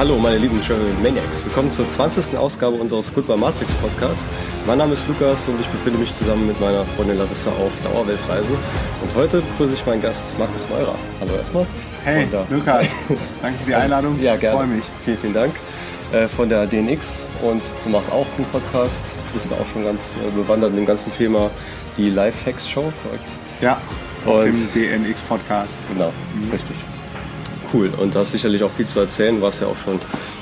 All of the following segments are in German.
Hallo meine lieben Travel Maniacs. Willkommen zur 20. Ausgabe unseres Goodbye Matrix Podcasts. Mein Name ist Lukas und ich befinde mich zusammen mit meiner Freundin Larissa auf Dauerweltreise. Und heute begrüße ich meinen Gast Markus Meurer. Hallo erstmal. Hey Lukas, danke für die Einladung. ja, gerne. Freue mich. Vielen, vielen Dank. Äh, von der DNX und du machst auch einen Podcast, bist auch schon ganz äh, bewandert in dem ganzen Thema, die Lifehacks Show, korrekt? Ja, Und- dem DNX Podcast. Genau, richtig. Cool. Und da hast sicherlich auch viel zu erzählen. Du warst ja auch schon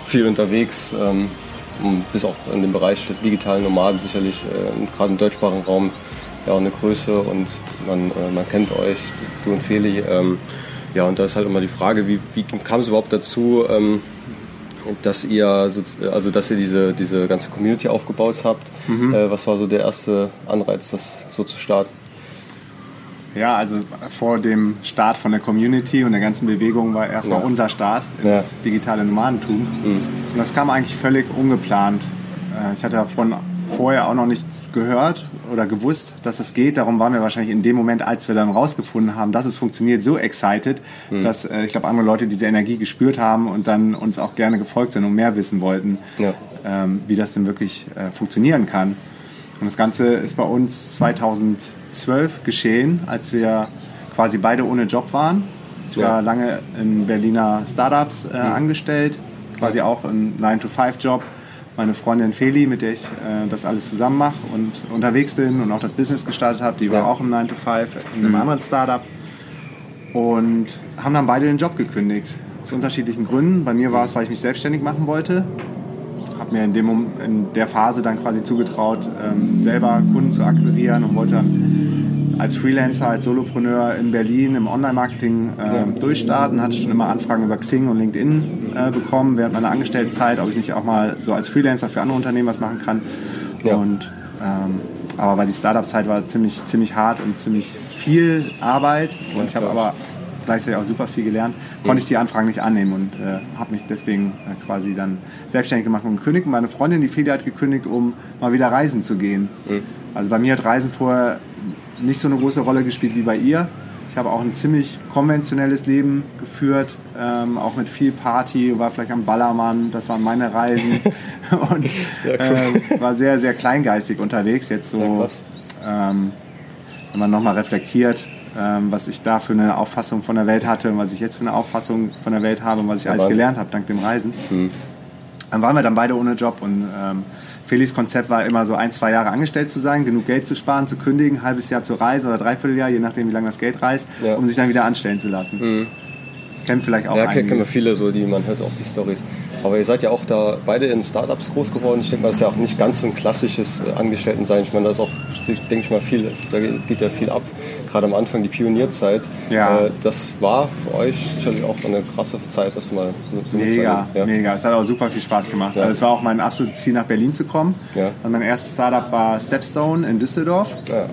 viel unterwegs. Ähm, und bist auch in dem Bereich der digitalen Nomaden sicherlich äh, gerade im deutschsprachigen Raum ja auch eine Größe und man, äh, man kennt euch, du und Feli. Ähm, ja, und da ist halt immer die Frage, wie, wie kam es überhaupt dazu, ähm, dass ihr, so- also dass ihr diese, diese ganze Community aufgebaut habt? Äh, was war so der erste Anreiz, das so zu starten? Ja, also vor dem Start von der Community und der ganzen Bewegung war erstmal Ja. unser Start in Ja. das digitale Nomadentum. Und das kam eigentlich völlig ungeplant. Äh, Ich hatte davon vorher auch noch nichts gehört oder gewusst, dass es geht. Darum waren wir wahrscheinlich in dem Moment, als wir dann rausgefunden haben, dass es funktioniert, so excited, dass äh, ich glaube, andere Leute diese Energie gespürt haben und dann uns auch gerne gefolgt sind und mehr wissen wollten, Ja. ähm, wie das denn wirklich äh, funktionieren kann. Und das Ganze ist bei uns 2012 geschehen, als wir quasi beide ohne Job waren. Ich Ja. war lange in Berliner Startups äh, angestellt, quasi auch ein 9-to-5-Job. Meine Freundin Feli, mit der ich äh, das alles zusammen mache und unterwegs bin und auch das Business gestartet habe, die war Ja. auch im 9-to-5 in einem anderen Startup und haben dann beide den Job gekündigt. Aus unterschiedlichen Gründen. Bei mir war es, weil ich mich selbstständig machen wollte. Habe mir in, dem, in der Phase dann quasi zugetraut, ähm, selber Kunden zu akquirieren und wollte dann als Freelancer, als Solopreneur in Berlin im Online-Marketing ähm, durchstarten. Hatte schon immer Anfragen über Xing und LinkedIn äh, bekommen während meiner Angestelltenzeit, ob ich nicht auch mal so als Freelancer für andere Unternehmen was machen kann. Ja. Und, ähm, aber weil die Startup-Zeit war ziemlich, ziemlich hart und ziemlich viel Arbeit und ich habe aber gleichzeitig auch super viel gelernt, konnte ich die Anfragen nicht annehmen und äh, habe mich deswegen äh, quasi dann selbstständig gemacht und gekündigt. Und meine Freundin, die Feli, hat gekündigt, um mal wieder reisen zu gehen. Also bei mir hat Reisen vorher nicht so eine große Rolle gespielt wie bei ihr. Ich habe auch ein ziemlich konventionelles Leben geführt, ähm, auch mit viel Party, war vielleicht am Ballermann, das waren meine Reisen und ähm, war sehr, sehr kleingeistig unterwegs. Jetzt so, Ja, ähm, wenn man nochmal reflektiert, was ich da für eine Auffassung von der Welt hatte und was ich jetzt für eine Auffassung von der Welt habe und was ich alles Wahnsinn. gelernt habe dank dem Reisen. Dann waren wir dann beide ohne Job und ähm, Felix Konzept war immer so ein, zwei Jahre angestellt zu sein, genug Geld zu sparen, zu kündigen, ein halbes Jahr zu reisen oder dreiviertel Jahr, je nachdem wie lange das Geld reist, Ja. um sich dann wieder anstellen zu lassen. Kennt vielleicht auch Ja, einige. kennen wir viele so, die man hört auch die Stories. Aber ihr seid ja auch da beide in Startups groß geworden. Ich denke mal, das ist ja auch nicht ganz so ein klassisches äh, Angestelltensein. Ich meine, da ist auch, denke ich mal, viel, da geht ja viel ab. Gerade am Anfang die Pionierzeit. Ja. Äh, Das war für euch sicherlich auch eine krasse Zeit, das mal so, so Mega, ja. mega. Es hat auch super viel Spaß gemacht. Ja. Also es war auch mein absolutes Ziel, nach Berlin zu kommen. Ja. Und mein erstes Startup war Stepstone in Düsseldorf. Ja.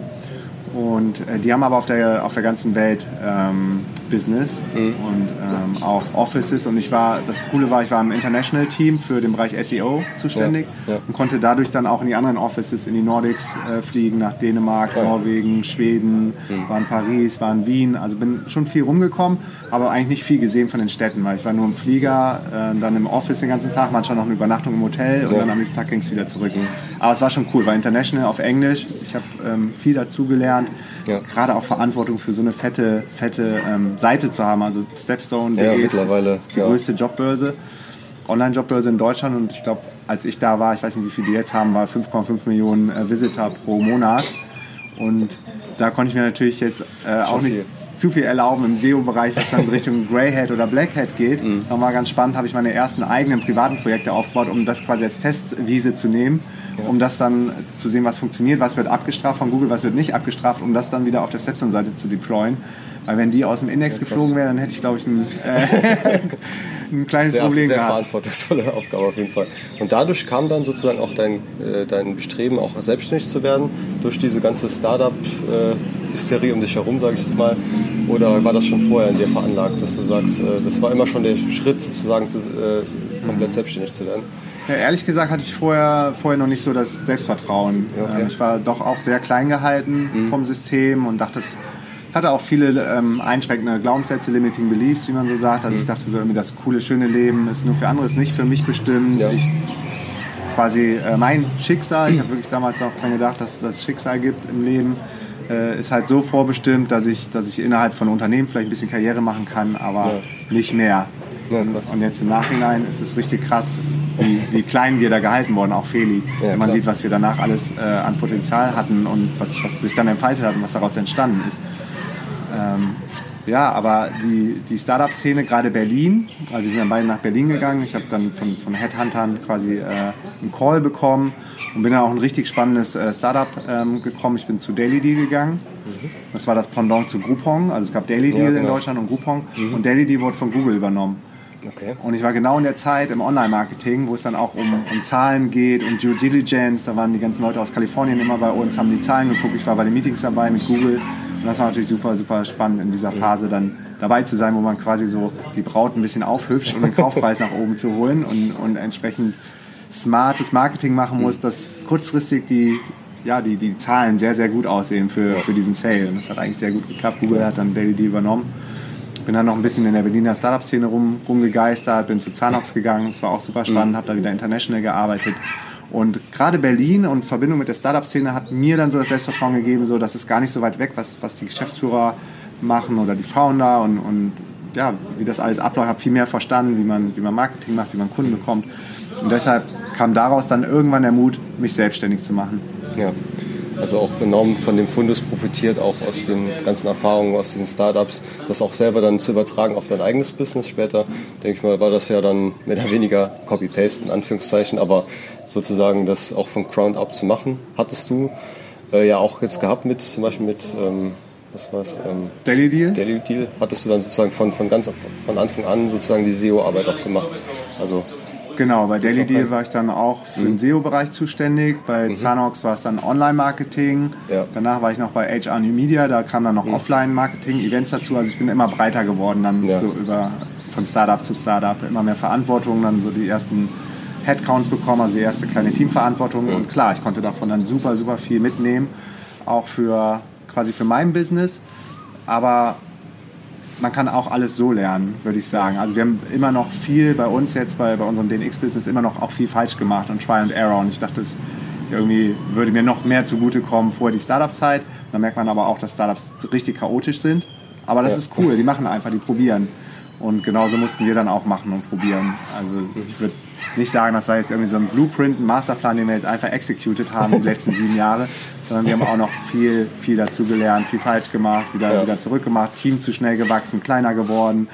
Und äh, die haben aber auf der, auf der ganzen Welt ähm, Business Mhm. und ähm, auch Offices. Und ich war, das Coole war, ich war im International Team für den Bereich SEO zuständig Ja, ja. und konnte dadurch dann auch in die anderen Offices, in die Nordics äh, fliegen, nach Dänemark, Ja. Mhm. Norwegen, Schweden, war in Paris, war in Wien. Also bin schon viel rumgekommen, aber eigentlich nicht viel gesehen von den Städten, weil ich war nur im Flieger, äh, dann im Office den ganzen Tag, manchmal noch eine Übernachtung im Hotel und dann am nächsten Tag ging es wieder zurück. Aber es war schon cool, war international auf Englisch. Ich habe ähm, viel dazugelernt. Ja. Gerade auch Verantwortung für so eine fette, fette ähm, Seite zu haben. Also Stepstone Ja, ist mittlerweile, ist die ja. größte Jobbörse, Online-Jobbörse in Deutschland. Und ich glaube, als ich da war, ich weiß nicht, wie viel die jetzt haben, war 5,5 Millionen äh, Visitor pro Monat. Und da konnte ich mir natürlich jetzt äh, auch nicht viel. zu viel erlauben im SEO-Bereich, was dann in Richtung Grey Hat oder Black Hat geht. Mhm. War ganz spannend, habe ich meine ersten eigenen privaten Projekte aufgebaut, um das quasi als Testwiese zu nehmen, um das dann zu sehen, was funktioniert, was wird abgestraft von Google, was wird nicht abgestraft, um das dann wieder auf der Stepstone-Seite zu deployen. Weil wenn die aus dem Index geflogen wäre, dann hätte ich, glaube ich, ein, äh, ein kleines Sehr, Problem sehr gehabt. verantwortungsvolle Aufgabe auf jeden Fall. Und dadurch kam dann sozusagen auch dein, äh, dein Bestreben, auch selbstständig zu werden, durch diese ganze Startup-Hysterie um dich herum, sage ich jetzt mal. Oder war das schon vorher in dir veranlagt, dass du sagst, äh, das war immer schon der Schritt, sozusagen zu, äh, komplett selbstständig zu werden? Ja, ehrlich gesagt hatte ich vorher, vorher noch nicht so das Selbstvertrauen. Okay. Mhm. Ähm, Ich war doch auch sehr klein gehalten vom System und dachte, das hatte auch viele ähm, einschränkende Glaubenssätze, limiting beliefs, wie man so sagt. Also ich dachte so irgendwie, das coole, schöne Leben ist nur für andere, ist nicht für mich bestimmt. Ja. Ich, quasi äh, mein Schicksal, ich habe wirklich damals auch dran gedacht, dass es das Schicksal gibt im Leben, äh, ist halt so vorbestimmt, dass ich, dass ich innerhalb von Unternehmen vielleicht ein bisschen Karriere machen kann, aber Ja. nicht mehr. Ja, und, und jetzt im Nachhinein ist es richtig krass, wie, wie klein wir da gehalten wurden, auch Feli. Ja, Wenn man klar. sieht, was wir danach alles äh, an Potenzial hatten und was, was sich dann entfaltet hat und was daraus entstanden ist. Ähm, ja, aber die, die Startup-Szene, gerade Berlin, also wir sind dann beide nach Berlin gegangen. Ich habe dann von, von Headhuntern quasi äh, einen Call bekommen und bin dann auch ein richtig spannendes äh, Startup ähm, gekommen. Ich bin zu Daily Deal gegangen. Das war das Pendant zu Groupon. Also es gab Daily Deal in genau. Deutschland und Groupon. Und Daily Deal wurde von Google übernommen. Okay. Und ich war genau in der Zeit im Online-Marketing, wo es dann auch um, um Zahlen geht und Due Diligence. Da waren die ganzen Leute aus Kalifornien immer bei uns, haben die Zahlen geguckt. Ich war bei den Meetings dabei mit Google. Und das war natürlich super, super spannend in dieser Phase dann dabei zu sein, wo man quasi so die Braut ein bisschen aufhübscht, um den Kaufpreis nach oben zu holen und, und entsprechend smartes Marketing machen muss, dass kurzfristig die, ja, die, die Zahlen sehr, sehr gut aussehen für, für diesen Sale. Und das hat eigentlich sehr gut geklappt. Google hat dann Daily Deal übernommen. Bin dann noch ein bisschen in der Berliner Startup-Szene rum, rumgegeistert, bin zu Zanox gegangen, das war auch super spannend, habe da wieder international gearbeitet. Und gerade Berlin und Verbindung mit der Startup-Szene hat mir dann so das Selbstvertrauen gegeben, so dass es gar nicht so weit weg, was, was die Geschäftsführer machen oder die Founder und, und ja, wie das alles abläuft, habe viel mehr verstanden, wie man, wie man Marketing macht, wie man Kunden bekommt. Und deshalb kam daraus dann irgendwann der Mut, mich selbstständig zu machen. Ja. Also auch enorm von dem Fundus profitiert, auch aus den ganzen Erfahrungen aus diesen Startups, das auch selber dann zu übertragen auf dein eigenes Business später. Denke ich mal, war das ja dann mehr oder weniger Copy-Paste in Anführungszeichen, aber sozusagen das auch von Ground Up zu machen, hattest du äh, ja auch jetzt gehabt mit, zum Beispiel mit, ähm, was war's, ähm, Daily Deal? Daily Deal, hattest du dann sozusagen von, von ganz von Anfang an sozusagen die SEO-Arbeit auch gemacht. Also Genau, bei Daily Deal ein- war ich dann auch für den SEO-Bereich zuständig. Bei Zanox war es dann Online-Marketing. Ja. Danach war ich noch bei HR New Media, da kam dann noch Offline-Marketing, Events dazu. Also ich bin immer breiter geworden, dann Ja. so über von Startup zu Startup, immer mehr Verantwortung, dann so die ersten Headcounts bekommen, also die erste kleine Teamverantwortung. Und klar, ich konnte davon dann super, super viel mitnehmen, auch für quasi für mein Business. Aber man kann auch alles so lernen, würde ich sagen. Also wir haben immer noch viel bei uns jetzt, bei, bei unserem DNX-Business, immer noch auch viel falsch gemacht und Try and Error. Und ich dachte, es irgendwie würde mir noch mehr zugutekommen vor die Startup-Zeit. Da merkt man aber auch, dass Startups richtig chaotisch sind. Aber das Ja. ist cool, die machen einfach, die probieren. Und genauso mussten wir dann auch machen und probieren. Also ich würde nicht sagen, das war jetzt irgendwie so ein Blueprint, ein Masterplan, den wir jetzt einfach executed haben die letzten sieben Jahre, sondern wir haben auch noch viel, viel dazu gelernt, viel falsch gemacht, wieder, Ja. wieder zurückgemacht, Team zu schnell gewachsen, kleiner geworden,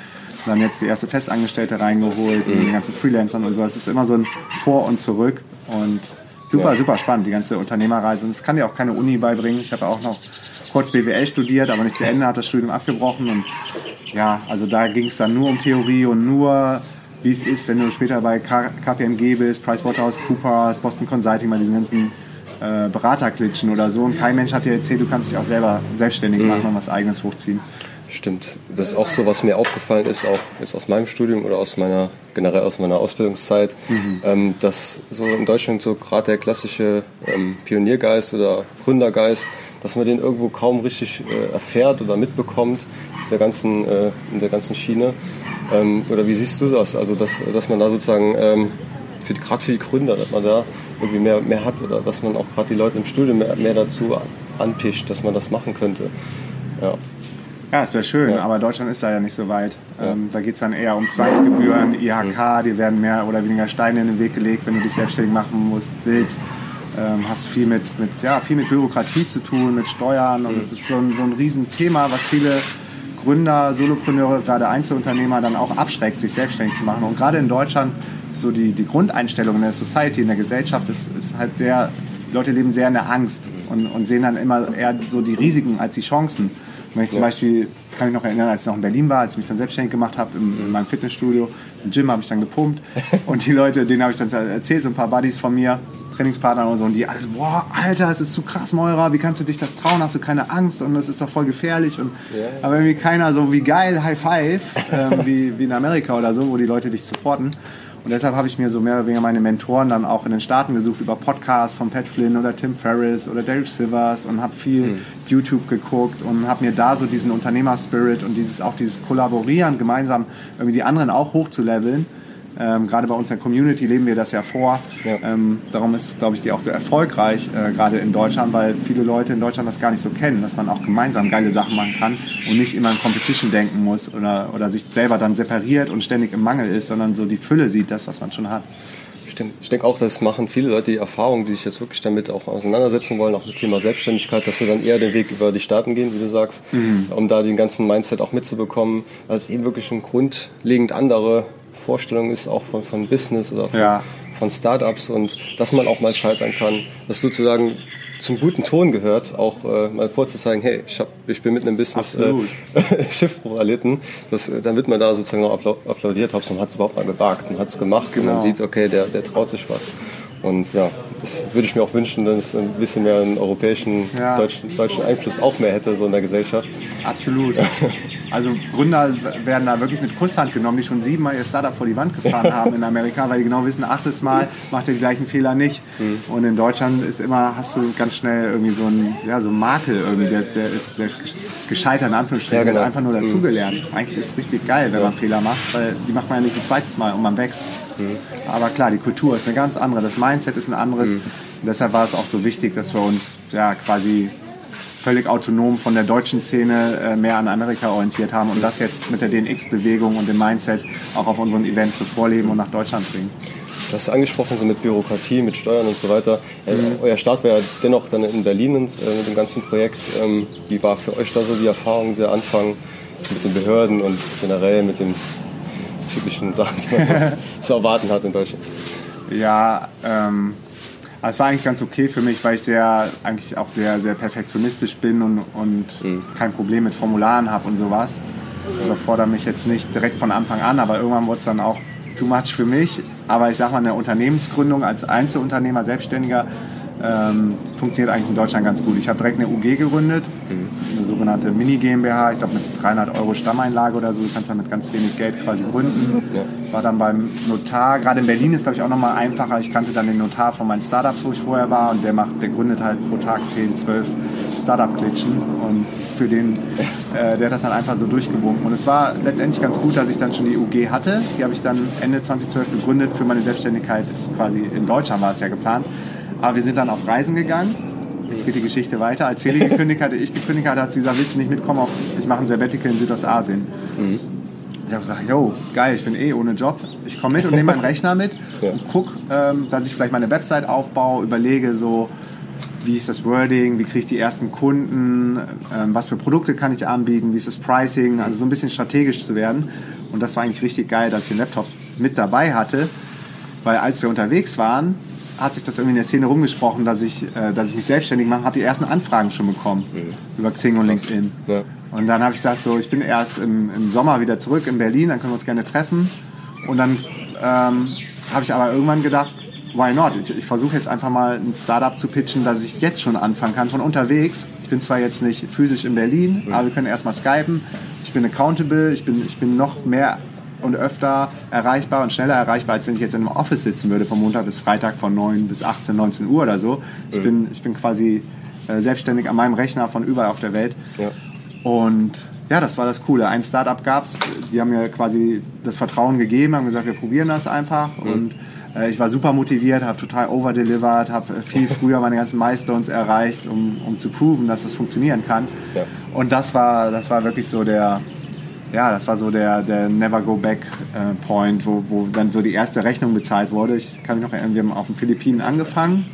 dann jetzt die erste Festangestellte reingeholt, mit den ganzen Freelancern und so. Es ist immer so ein Vor und Zurück und super, Ja. super spannend, die ganze Unternehmerreise. Und das kann dir auch keine Uni beibringen. Ich habe auch noch kurz BWL studiert, aber nicht zu Ende, habe das Studium abgebrochen und ja, also da ging es dann nur um Theorie und nur, wie es ist, wenn du später bei KPMG bist, PricewaterhouseCoopers, Boston Consulting, bei diesen ganzen äh, Beraterklitschen oder so. Und kein Mensch hat dir erzählt, du kannst dich auch selber selbstständig machen und was eigenes hochziehen. Stimmt. Das ist auch so, was mir aufgefallen ist, auch jetzt aus meinem Studium oder aus meiner, generell aus meiner Ausbildungszeit, ähm, dass so in Deutschland so gerade der klassische ähm, Pioniergeist oder Gründergeist, dass man den irgendwo kaum richtig äh, erfährt oder mitbekommt, dieser ganzen, äh, in der ganzen Schiene. Ähm, oder wie siehst du das? Also, dass, dass man da sozusagen, ähm, gerade für die Gründer, dass man da irgendwie mehr, mehr hat oder dass man auch gerade die Leute im Studium mehr, mehr dazu anpischt, dass man das machen könnte. Ja. Ja, es wäre schön, Ja. aber Deutschland ist leider nicht so weit. Ähm, da geht es dann eher um Zwangsgebühren, IHK, dir werden mehr oder weniger Steine in den Weg gelegt, wenn du dich selbstständig machen musst, willst. Ähm, hast viel mit, mit, ja, viel mit Bürokratie zu tun, mit Steuern und es ist so ein, so ein Riesenthema, was viele Gründer, Solopreneure, gerade Einzelunternehmer dann auch abschreckt, sich selbstständig zu machen. Und gerade in Deutschland so die, die Grundeinstellung in der Society, in der Gesellschaft ist, ist halt sehr, die Leute leben sehr in der Angst und, und sehen dann immer eher so die Risiken als die Chancen. Wenn ich zum. Beispiel, kann ich noch erinnern, als ich noch in Berlin war, als ich mich dann selbstständig gemacht habe, in, in meinem Fitnessstudio, im Gym habe ich dann gepumpt und die Leute, denen habe ich dann erzählt, so ein paar Buddies von mir, Trainingspartner und so, und die alles, boah, Alter, es ist zu krass, Meurer, wie kannst du dich das trauen, hast du keine Angst und das ist doch voll gefährlich. Und, Aber irgendwie keiner so, wie geil, High Five, ähm, wie, wie in Amerika oder so, wo die Leute dich supporten. Und deshalb habe ich mir so mehr oder weniger meine Mentoren dann auch in den Staaten gesucht über Podcasts von Pat Flynn oder Tim Ferriss oder Derek Silvers und habe viel mhm. YouTube geguckt und habe mir da so diesen Unternehmerspirit und dieses auch dieses Kollaborieren gemeinsam irgendwie die anderen auch hochzuleveln ähm, gerade bei uns in der Community leben wir das ja vor. Ja. Ähm, darum ist, glaube ich, die auch so erfolgreich, äh, gerade in Deutschland, weil viele Leute in Deutschland das gar nicht so kennen, dass man auch gemeinsam geile Sachen machen kann und nicht immer in Competition denken muss oder, oder sich selber dann separiert und ständig im Mangel ist, sondern so die Fülle sieht, das, was man schon hat. Stimmt. Ich denke auch, das machen viele Leute die Erfahrung, die sich jetzt wirklich damit auch auseinandersetzen wollen, auch mit Thema Selbstständigkeit, dass sie dann eher den Weg über die Staaten gehen, wie du sagst, mhm. um da den ganzen Mindset auch mitzubekommen, weil es eben wirklich ein grundlegend andere Vorstellung ist, auch von, von Business oder von, ja. von Startups und dass man auch mal scheitern kann. Das sozusagen zum guten Ton gehört, auch äh, mal vorzuzeigen, hey, ich, hab, ich bin mit einem Business äh, Schiffbruch erlitten. Das, äh, dann wird man da sozusagen auch applaudiert, Hauptsache man hat es überhaupt mal gewagt und hat es gemacht genau. und man genau. sieht, okay, der, der traut sich was. Und ja, das würde ich mir auch wünschen, dass es ein bisschen mehr einen europäischen, ja. deutschen, deutschen Einfluss auch mehr hätte, so in der Gesellschaft. Absolut. Also Gründer werden da wirklich mit Kusshand genommen, die schon siebenmal ihr Startup vor die Wand gefahren haben in Amerika, weil die genau wissen, achtes Mal macht ihr die gleichen Fehler nicht. Mhm. Und in Deutschland ist immer, hast du ganz schnell irgendwie so einen, ja, so einen Makel irgendwie, der, der, ist, der ist gescheitert in Anführungsstrichen, ja, genau. einfach nur dazugelernt. Mhm. Eigentlich ist es richtig geil, wenn man Fehler macht, weil die macht man ja nicht ein zweites Mal und man wächst. Mhm. Aber klar, die Kultur ist eine ganz andere, das Mindset ist ein anderes. Und deshalb war es auch so wichtig, dass wir uns ja quasi völlig autonom von der deutschen Szene äh, mehr an Amerika orientiert haben und das jetzt mit der DNX-Bewegung und dem Mindset auch auf unseren Events zu vorleben und nach Deutschland bringen. Du hast angesprochen, so mit Bürokratie, mit Steuern und so weiter. Äh, mhm. Euer Start war ja dennoch dann in Berlin und, äh, mit dem ganzen Projekt. Ähm, wie war für euch da so die Erfahrung, der Anfang mit den Behörden und generell mit den typischen Sachen, die man so zu erwarten hat in Deutschland? Ja, ähm, aber es war eigentlich ganz okay für mich, weil ich sehr, eigentlich auch sehr, sehr perfektionistisch bin und, und mhm. kein Problem mit Formularen habe und sowas. Ich überfordere mich jetzt nicht direkt von Anfang an, aber irgendwann wurde es dann auch too much für mich. Aber ich sag mal, eine Unternehmensgründung als Einzelunternehmer, Selbstständiger, ähm, funktioniert eigentlich in Deutschland ganz gut. Ich habe direkt eine UG gegründet, mhm. eine sogenannte Mini-GmbH, ich glaube mit 300 Euro Stammeinlage oder so. Du kannst dann mit ganz wenig Geld quasi gründen. Ja. War dann beim Notar, gerade in Berlin ist glaube ich auch nochmal einfacher. Ich kannte dann den Notar von meinen Startups, wo ich vorher war und der, macht, der gründet halt pro Tag 10, 12 Startup-Klitschen und für den, äh, der hat das dann einfach so durchgewunken. Und es war letztendlich ganz gut, dass ich dann schon die UG hatte. Die habe ich dann Ende 2012 gegründet für meine Selbstständigkeit quasi in Deutschland war es ja geplant. Aber wir sind dann auf Reisen gegangen. Jetzt geht die Geschichte weiter. Als Feli gekündigt hatte, ich gekündigt hatte, hat sie gesagt, willst du nicht mitkommen? Auf, ich mache ein Sabbatical in Südostasien. Mhm. Ich habe gesagt, yo, geil, ich bin eh ohne Job. Ich komme mit und nehme meinen Rechner mit ja. und gucke, ähm, dass ich vielleicht meine Website aufbaue, überlege so, wie ist das Wording, wie kriege ich die ersten Kunden, ähm, was für Produkte kann ich anbieten, wie ist das Pricing, also so ein bisschen strategisch zu werden. Und das war eigentlich richtig geil, dass ich den Laptop mit dabei hatte, weil als wir unterwegs waren, hat sich das irgendwie in der Szene rumgesprochen, dass ich, äh, dass ich mich selbstständig mache, habe die ersten Anfragen schon bekommen mhm. über Xing und LinkedIn. Ja. Und dann habe ich gesagt, so, ich bin erst im, im, Sommer wieder zurück in Berlin, dann können wir uns gerne treffen. Und dann ähm, habe ich aber irgendwann gedacht, why not? Ich, ich versuche jetzt einfach mal ein Startup zu pitchen, dass ich jetzt schon anfangen kann, von unterwegs. Ich bin zwar jetzt nicht physisch in Berlin, mhm. aber wir können erstmal skypen. Ich bin accountable, ich bin, ich bin noch mehr und öfter erreichbar und schneller erreichbar, als wenn ich jetzt in einem Office sitzen würde, von Montag bis Freitag von 9 bis 18, 19 Uhr oder so. Ich, mhm. bin, ich bin quasi äh, selbstständig an meinem Rechner von überall auf der Welt. Ja. Und ja, das war das Coole. Ein Startup gab es, die haben mir quasi das Vertrauen gegeben, haben gesagt, wir probieren das einfach. Mhm. Und äh, ich war super motiviert, habe total overdelivered, habe viel früher meine ganzen Milestones erreicht, um, um zu proven, dass das funktionieren kann. Ja. Und das war, das war wirklich so der, ja, das war so der, der Never Go Back äh, Point, wo, wo dann so die erste Rechnung bezahlt wurde. Ich kann mich noch erinnern, wir haben auf den Philippinen angefangen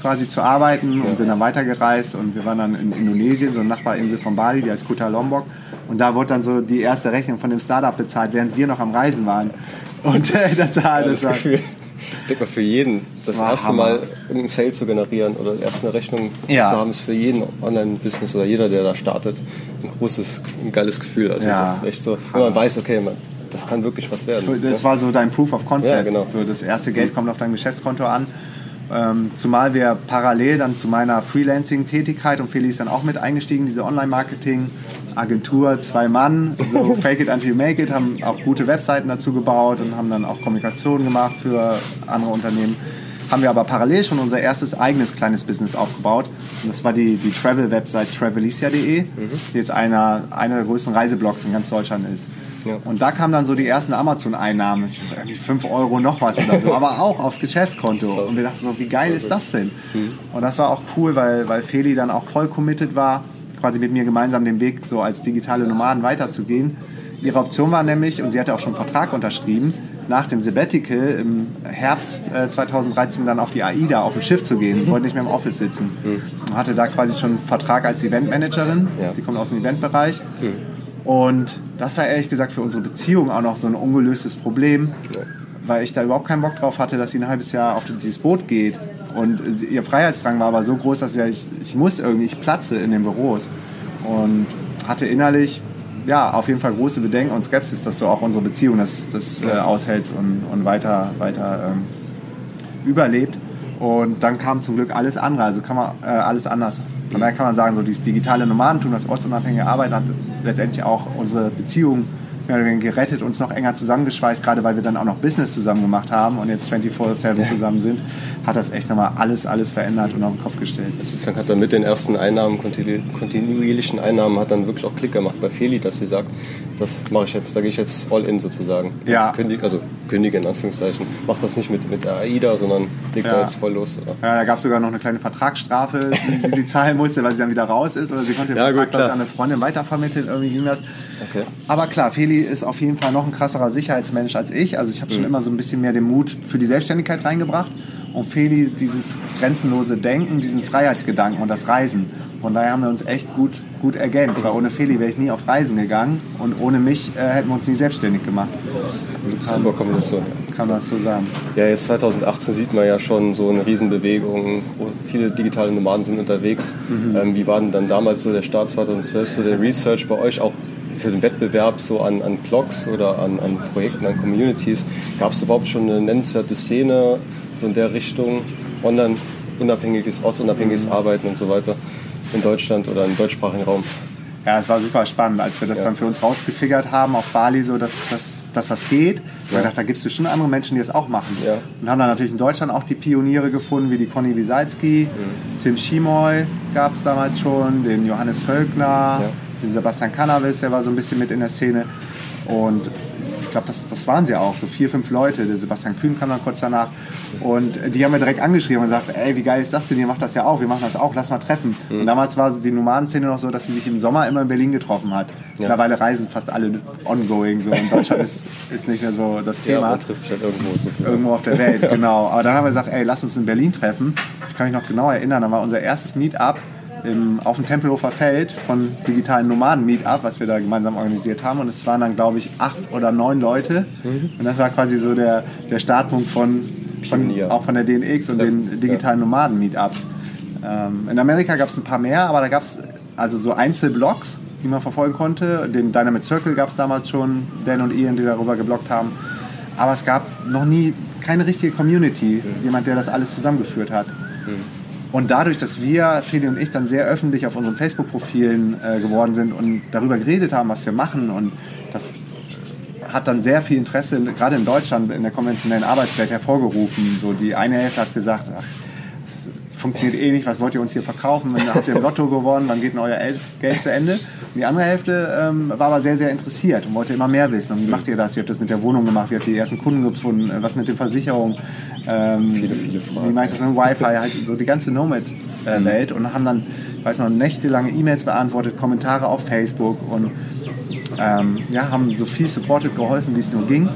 quasi zu arbeiten und sind dann weitergereist und wir waren dann in Indonesien, so eine Nachbarinsel von Bali, die heißt Kuta Lombok und da wurde dann so die erste Rechnung von dem Startup bezahlt, während wir noch am Reisen waren. Und äh, das war, das, das war Gefühl denke mal, für jeden das, das erste Hammer. Mal einen Sale zu generieren oder erst eine Rechnung ja. zu haben, ist für jeden Online-Business oder jeder, der da startet, ein großes, ein geiles Gefühl. Also ja. das ist echt so, wenn man weiß, okay, man, das kann wirklich was werden. Das war so dein Proof of Concept. Ja, genau. so das erste Geld kommt auf dein Geschäftskonto an Ähm, zumal wir parallel dann zu meiner Freelancing-Tätigkeit und Feli ist dann auch mit eingestiegen, diese Online-Marketing-Agentur, zwei Mann, so Fake It Until You Make It, haben auch gute Webseiten dazu gebaut und haben dann auch Kommunikation gemacht für andere Unternehmen. Haben wir aber parallel schon unser erstes eigenes kleines Business aufgebaut. Und das war die, die Travel-Website travelicia.de, mhm. die jetzt einer, einer der größten Reiseblogs in ganz Deutschland ist. Ja. Und da kamen dann so die ersten Amazon-Einnahmen, irgendwie 5 Euro noch was oder so, aber auch aufs Geschäftskonto. Und wir dachten so, wie geil ist das denn? Mhm. Und das war auch cool, weil, weil Feli dann auch voll committed war, quasi mit mir gemeinsam den Weg so als digitale Nomaden weiterzugehen. Ihre Option war nämlich, und sie hatte auch schon einen Vertrag unterschrieben, nach dem Sabbatical im Herbst 2013 äh, dann auf die AIDA auf dem Schiff zu gehen. Sie wollte nicht mehr im Office sitzen. Mhm. Hatte da quasi schon einen Vertrag als Eventmanagerin. Ja. Die kommt aus dem Eventbereich. Mhm und das war ehrlich gesagt für unsere Beziehung auch noch so ein ungelöstes Problem, weil ich da überhaupt keinen Bock drauf hatte, dass sie ein halbes Jahr auf dieses Boot geht. Und ihr Freiheitsdrang war aber so groß, dass ich, ich muss irgendwie, ich platze in den Büros. Und hatte innerlich, ja, auf jeden Fall große Bedenken und Skepsis, dass so auch unsere Beziehung das, das äh, aushält und, und weiter, weiter ähm, überlebt. Und dann kam zum Glück alles andere, also kann man äh, alles anders. Von daher kann man sagen, so dieses digitale Nomadentum, das ortsunabhängige Arbeiten hat letztendlich auch unsere Beziehung mehr oder weniger gerettet, uns noch enger zusammengeschweißt, gerade weil wir dann auch noch Business zusammen gemacht haben und jetzt 24-7 ja. zusammen sind, hat das echt nochmal alles, alles verändert und auf den Kopf gestellt. Sozusagen hat dann mit den ersten Einnahmen, kontinuierlichen Einnahmen, hat dann wirklich auch Klick gemacht bei Feli, dass sie sagt, das mache ich jetzt, da gehe ich jetzt all in sozusagen. Ja. Kündig, also kündige in Anführungszeichen. Macht das nicht mit, mit der AIDA, sondern legt ja. da jetzt voll los. Oder? Ja, da gab es sogar noch eine kleine Vertragsstrafe, die, die sie zahlen musste, weil sie dann wieder raus ist. Oder sie konnte den ja, Vertrag gut, an eine Freundin weitervermitteln, irgendwie ging das. Okay. Aber klar, Feli ist auf jeden Fall noch ein krasserer Sicherheitsmensch als ich. Also ich habe schon mhm. immer so ein bisschen mehr den Mut für die Selbstständigkeit reingebracht. Und Feli dieses grenzenlose Denken, diesen Freiheitsgedanken und das Reisen. Von daher haben wir uns echt gut, gut ergänzt, weil ohne Feli wäre ich nie auf Reisen gegangen und ohne mich äh, hätten wir uns nie selbstständig gemacht. Super Kombination. Kann man das so sagen. Ja, jetzt 2018 sieht man ja schon so eine Riesenbewegung. Viele digitale Nomaden sind unterwegs. Mhm. Ähm, wie war denn dann damals so der Start 2012, so der Research bei euch auch für den Wettbewerb so an, an Blogs oder an, an Projekten, an Communities? Gab es überhaupt schon eine nennenswerte Szene so in der Richtung? Online unabhängiges, ortsunabhängiges Arbeiten und so weiter in Deutschland oder im deutschsprachigen Raum. Ja, es war super spannend, als wir das ja. dann für uns rausgefigert haben auf Bali, so dass, dass, dass das geht. Ja. Ich dachte, da gibt es bestimmt andere Menschen, die das auch machen. Ja. Und haben dann natürlich in Deutschland auch die Pioniere gefunden, wie die Conny Wiesalski, mhm. Tim Schimoy gab es damals schon, den Johannes Völkner. Den Sebastian Cannabis, der war so ein bisschen mit in der Szene. Und glaube, das, das waren sie auch, so vier, fünf Leute. Der Sebastian Kühn kam dann kurz danach. Und die haben mir direkt angeschrieben und gesagt, ey, wie geil ist das denn? Ihr macht das ja auch, wir machen das auch, lass mal treffen. Mhm. Und damals war die Nomadenszene noch so, dass sie sich im Sommer immer in Berlin getroffen hat. Ja. Mittlerweile reisen fast alle ongoing. So. In Deutschland ist, ist nicht mehr so das Thema. Ja, man trifft sich halt irgendwo. Sozusagen. Irgendwo auf der Welt, genau. Aber dann haben wir gesagt, ey, lass uns in Berlin treffen. Ich kann mich noch genau erinnern, da war unser erstes Meetup im, auf dem Tempelhofer Feld von digitalen Nomaden Meetup, was wir da gemeinsam organisiert haben. Und es waren dann, glaube ich, acht oder neun Leute. Mhm. Und das war quasi so der, der Startpunkt von, von auch von der DNX und den digitalen Nomaden Meetups. Ähm, in Amerika gab es ein paar mehr, aber da gab es also so Einzelblogs, die man verfolgen konnte. Den Dynamic Circle gab es damals schon, Dan und Ian, die darüber geblockt haben. Aber es gab noch nie keine richtige Community, mhm. jemand, der das alles zusammengeführt hat. Mhm. Und dadurch, dass wir, Feli und ich, dann sehr öffentlich auf unseren Facebook-Profilen äh, geworden sind und darüber geredet haben, was wir machen und das hat dann sehr viel Interesse, gerade in Deutschland, in der konventionellen Arbeitswelt hervorgerufen. So die eine Hälfte hat gesagt, ach, funktioniert eh nicht, was wollt ihr uns hier verkaufen? Wenn habt ihr im Lotto gewonnen, wann geht denn euer Geld zu Ende? Und die andere Hälfte ähm, war aber sehr, sehr interessiert und wollte immer mehr wissen. Und wie macht ihr das? Wie habt ihr das mit der Wohnung gemacht? Wie habt ihr die ersten Kunden gefunden? Was mit den Versicherungen? Ähm, viele, viele Fragen. Wie mache ich das mit Wi-Fi? Halt so die ganze Nomad-Welt. Mhm. Und haben dann, weiß noch, nächtelange E-Mails beantwortet, Kommentare auf Facebook und ähm, ja, haben so viel supported geholfen, wie es nur ging.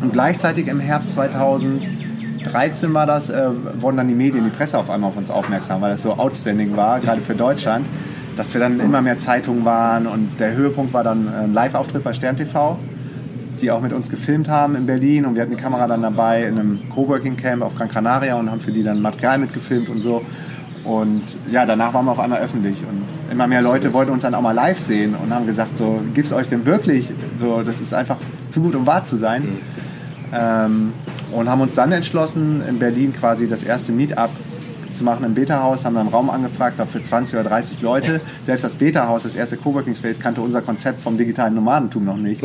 Und gleichzeitig im Herbst 2013 war das, äh, wurden dann die Medien, die Presse auf einmal auf uns aufmerksam, weil das so outstanding war, gerade für Deutschland, dass wir dann immer mehr Zeitungen waren und der Höhepunkt war dann ein Live-Auftritt bei Stern TV die auch mit uns gefilmt haben in Berlin und wir hatten die Kamera dann dabei in einem Coworking Camp auf Gran Canaria und haben für die dann Material mitgefilmt und so. Und ja, danach waren wir auf einmal öffentlich und immer mehr Leute wollten uns dann auch mal live sehen und haben gesagt, so, gibt es euch denn wirklich? So, das ist einfach zu gut, um wahr zu sein. Mhm. Ähm, Und haben uns dann entschlossen, in Berlin quasi das erste Meetup zu machen im Beta-Haus, haben dann einen Raum angefragt, für 20 oder 30 Leute. Selbst das Beta-Haus, das erste Coworking Space, kannte unser Konzept vom digitalen Nomadentum noch nicht.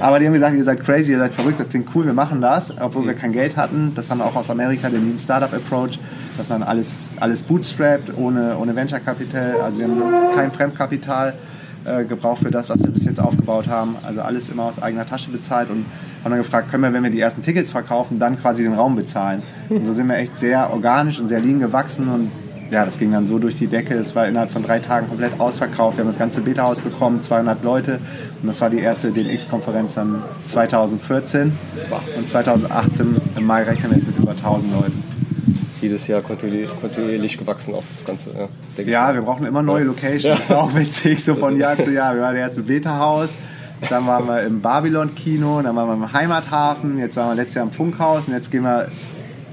Aber die haben gesagt, ihr seid crazy, ihr seid verrückt, das klingt cool, wir machen das, obwohl wir kein Geld hatten. Das haben wir auch aus Amerika, den Lean Startup Approach, dass man alles, alles bootstrapped, ohne, ohne Venture Capital, also wir haben kein Fremdkapital äh, gebraucht für das, was wir bis jetzt aufgebaut haben. Also alles immer aus eigener Tasche bezahlt und haben dann gefragt, können wir, wenn wir die ersten Tickets verkaufen, dann quasi den Raum bezahlen. Und so sind wir echt sehr organisch und sehr lean gewachsen und ja, das ging dann so durch die Decke. Es war innerhalb von drei Tagen komplett ausverkauft. Wir haben das ganze Beta-Haus bekommen, 200 Leute. Und das war die erste DNX-Konferenz dann 2014. Und 2018 im Mai rechnen wir jetzt mit über 1000 Leuten. Jedes Jahr kontinuierlich, gewachsen auch das Ganze. Ja, ja wir brauchen immer neue Locations. Ja. Das ist auch witzig, so von Jahr zu Jahr. Wir waren erst im Beta-Haus, dann waren wir im Babylon-Kino, dann waren wir im Heimathafen, jetzt waren wir letztes Jahr im Funkhaus und jetzt gehen wir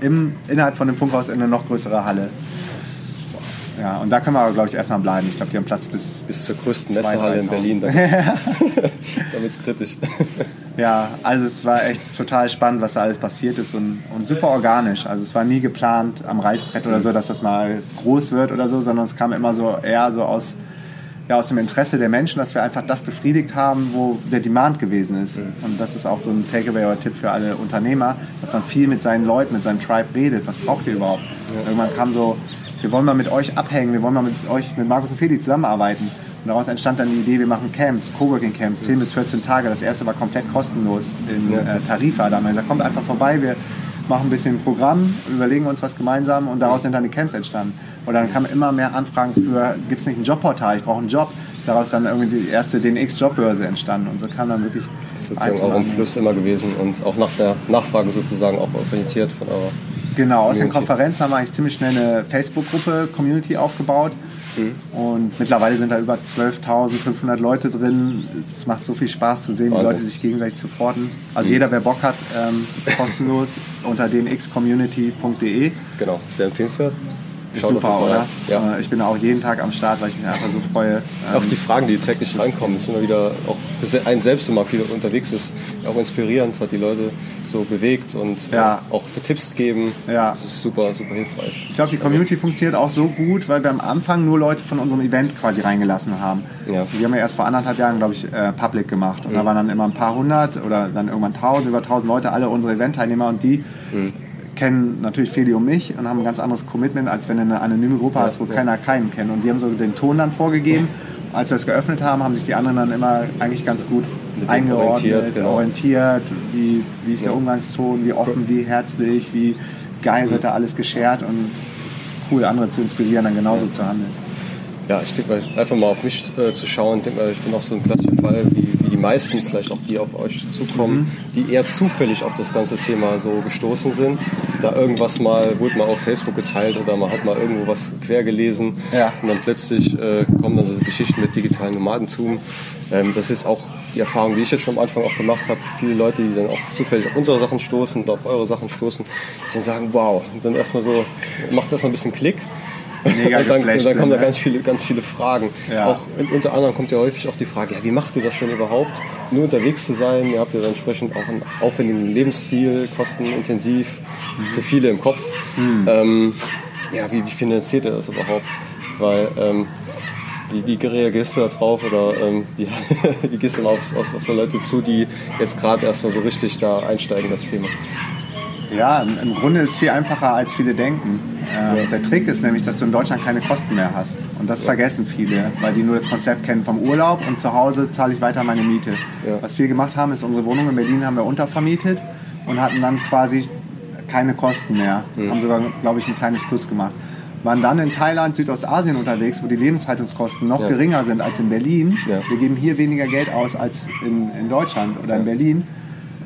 im, innerhalb von dem Funkhaus in eine noch größere Halle. Ja, und da können wir aber, glaube ich, erstmal bleiben. Ich glaube, die haben Platz bis. Bis zur größten Messehalle in Berlin. Da wird es kritisch. ja, also es war echt total spannend, was da alles passiert ist und, und super organisch. Also es war nie geplant am Reißbrett oder so, dass das mal groß wird oder so, sondern es kam immer so eher so aus ja, aus dem Interesse der Menschen, dass wir einfach das befriedigt haben, wo der Demand gewesen ist. Mhm. Und das ist auch so ein Takeaway oder Tipp für alle Unternehmer, dass man viel mit seinen Leuten, mit seinem Tribe redet. Was braucht ihr überhaupt? Ja. Irgendwann kam so, wir wollen mal mit euch abhängen, wir wollen mal mit euch, mit Markus und Felix zusammenarbeiten. Und daraus entstand dann die Idee, wir machen Camps, Coworking Camps, 10 bis 14 Tage. Das erste war komplett kostenlos in äh, Tarifa. Da haben wir gesagt, kommt einfach vorbei, wir machen ein bisschen Programm, überlegen uns was gemeinsam und daraus sind dann die Camps entstanden. Und dann kamen immer mehr Anfragen für, gibt es nicht ein Jobportal, ich brauche einen Job. Daraus dann irgendwie die erste DNX-Jobbörse entstanden und so kam dann wirklich. Das ist sozusagen auch im Fluss immer gewesen und auch nach der Nachfrage sozusagen auch orientiert von eurer. Genau, aus den Konferenzen haben wir eigentlich ziemlich schnell eine Facebook-Gruppe, Community aufgebaut. Mhm. Und mittlerweile sind da über 12.500 Leute drin. Es macht so viel Spaß zu sehen, wie Leute sich gegenseitig supporten. Also mhm. jeder, wer Bock hat, ähm, ist kostenlos unter dnxcommunity.de. Genau, sehr empfehlenswert. Schaut super, oder? Ja. Äh, ich bin auch jeden Tag am Start, weil ich mich einfach so freue. Auch die Fragen, die täglich reinkommen, ist immer wieder, auch für einen selbst, wenn man viel unterwegs ist, auch inspirierend, was die Leute so bewegt und ja. auch für Tipps geben. Ja. Das ist super, super hilfreich. Ich glaube, die Community funktioniert auch so gut, weil wir am Anfang nur Leute von unserem Event quasi reingelassen haben. Ja. Wir haben ja erst vor anderthalb Jahren, glaube ich, äh, Public gemacht. Und mhm. da waren dann immer ein paar hundert oder dann irgendwann tausend, über tausend Leute, alle unsere Event-Teilnehmer und die mhm kennen natürlich Feli und mich und haben ein ganz anderes Commitment, als wenn du eine anonyme Gruppe hast, wo keiner keinen kennt. Und die haben so den Ton dann vorgegeben. Als wir es geöffnet haben, haben sich die anderen dann immer eigentlich ganz gut eingeordnet, orientiert, genau. orientiert wie, wie ist der Umgangston, wie offen, wie herzlich, wie geil wird da alles geshared und es ist cool, andere zu inspirieren, dann genauso ja. zu handeln. Ja, ich denke mal, einfach mal auf mich äh, zu schauen, ich denke mal, ich bin auch so ein klassischer Fall, wie meisten vielleicht auch die auf euch zukommen, mhm. die eher zufällig auf das ganze Thema so gestoßen sind. Da irgendwas mal, wurde mal auf Facebook geteilt oder man hat mal irgendwo was quer gelesen ja. und dann plötzlich äh, kommen dann so Geschichten mit digitalen Nomadentum. Ähm, das ist auch die Erfahrung, die ich jetzt schon am Anfang auch gemacht habe. Viele Leute, die dann auch zufällig auf unsere Sachen stoßen oder auf eure Sachen stoßen, die dann sagen, wow, und dann erstmal so, macht das mal ein bisschen Klick mega und dann, und dann kommen da ganz viele, ganz viele Fragen. Ja. Auch unter anderem kommt ja häufig auch die Frage, ja, wie macht ihr das denn überhaupt, nur unterwegs zu sein? Ihr habt ja dann entsprechend auch einen aufwendigen Lebensstil, kostenintensiv, mhm. für viele im Kopf. Mhm. Ähm, ja, wie, wie, finanziert ihr das überhaupt? Weil ähm, wie, wie, reagierst du da drauf oder ähm, wie, wie, gehst du auf, auf, auf so Leute zu, die jetzt gerade erstmal so richtig da einsteigen in das Thema? Ja, im Grunde ist es viel einfacher, als viele denken. Äh, der Trick ist nämlich, dass du in Deutschland keine Kosten mehr hast. Und das ja. vergessen viele, weil die nur das Konzept kennen vom Urlaub und zu Hause zahle ich weiter meine Miete. Ja. Was wir gemacht haben, ist unsere Wohnung in Berlin haben wir untervermietet und hatten dann quasi keine Kosten mehr. Mhm. Haben sogar, glaube ich, ein kleines Plus gemacht. Waren dann in Thailand, Südostasien unterwegs, wo die Lebenshaltungskosten noch ja. geringer sind als in Berlin. Wir geben hier weniger Geld aus als in, in Deutschland oder in Berlin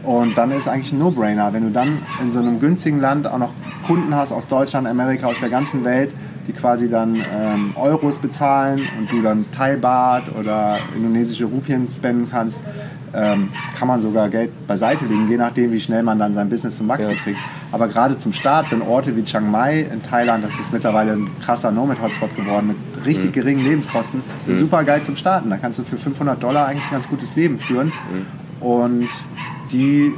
und dann ist eigentlich ein No-Brainer, wenn du dann in so einem günstigen Land auch noch Kunden hast aus Deutschland, Amerika, aus der ganzen Welt, die quasi dann ähm, Euros bezahlen und du dann Thai-Baht oder indonesische Rupien spenden kannst, ähm, kann man sogar Geld beiseite legen, je nachdem, wie schnell man dann sein Business zum Wachsen ja. kriegt. Aber gerade zum Start sind Orte wie Chiang Mai in Thailand, das ist mittlerweile ein krasser Nomad-Hotspot geworden mit richtig mhm. geringen Lebenskosten, mhm. super geil zum Starten. Da kannst du für 500 Dollar eigentlich ein ganz gutes Leben führen. Mhm. Und die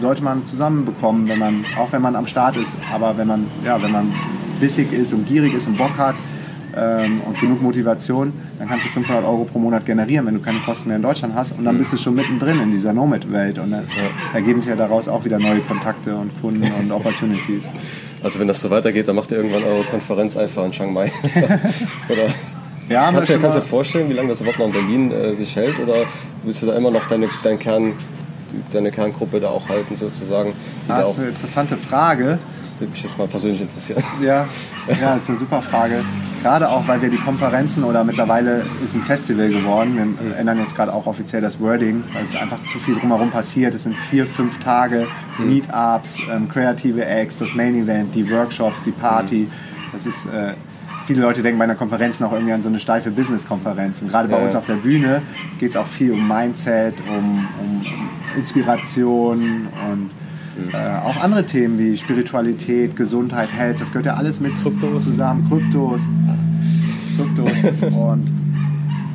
sollte man zusammenbekommen, wenn man, auch wenn man am Start ist. Aber wenn man, ja, wenn man bissig ist und gierig ist und Bock hat ähm, und genug Motivation, dann kannst du 500 Euro pro Monat generieren, wenn du keine Kosten mehr in Deutschland hast. Und dann bist du schon mittendrin in dieser Nomad-Welt. Und dann ja. ergeben sich ja daraus auch wieder neue Kontakte und Kunden und Opportunities. Also wenn das so weitergeht, dann macht ihr irgendwann eure Konferenz einfach in Chiang Mai. Oder ja, kannst du dir vorstellen, wie lange das überhaupt noch in Berlin äh, sich hält? Oder willst du da immer noch deine, dein Kern, deine Kerngruppe da auch halten sozusagen? Ah, das ist eine interessante Frage. Würde mich jetzt mal persönlich interessieren. Ja, ja, das ist eine super Frage. Gerade auch, weil wir die Konferenzen oder mittlerweile ist ein Festival geworden. Wir ändern jetzt gerade auch offiziell das Wording, weil es einfach zu viel drumherum passiert. Es sind vier, fünf Tage, mhm. Meetups, ähm, kreative Acts, das Main Event, die Workshops, die Party. Das ist äh, viele Leute denken bei einer Konferenz noch irgendwie an so eine steife Business-Konferenz. Und gerade bei ja, uns auf der Bühne geht es auch viel um Mindset, um, um Inspiration und äh, auch andere Themen wie Spiritualität, Gesundheit, Health, das gehört ja alles mit Kryptos zusammen, Kryptos. Kryptos. Und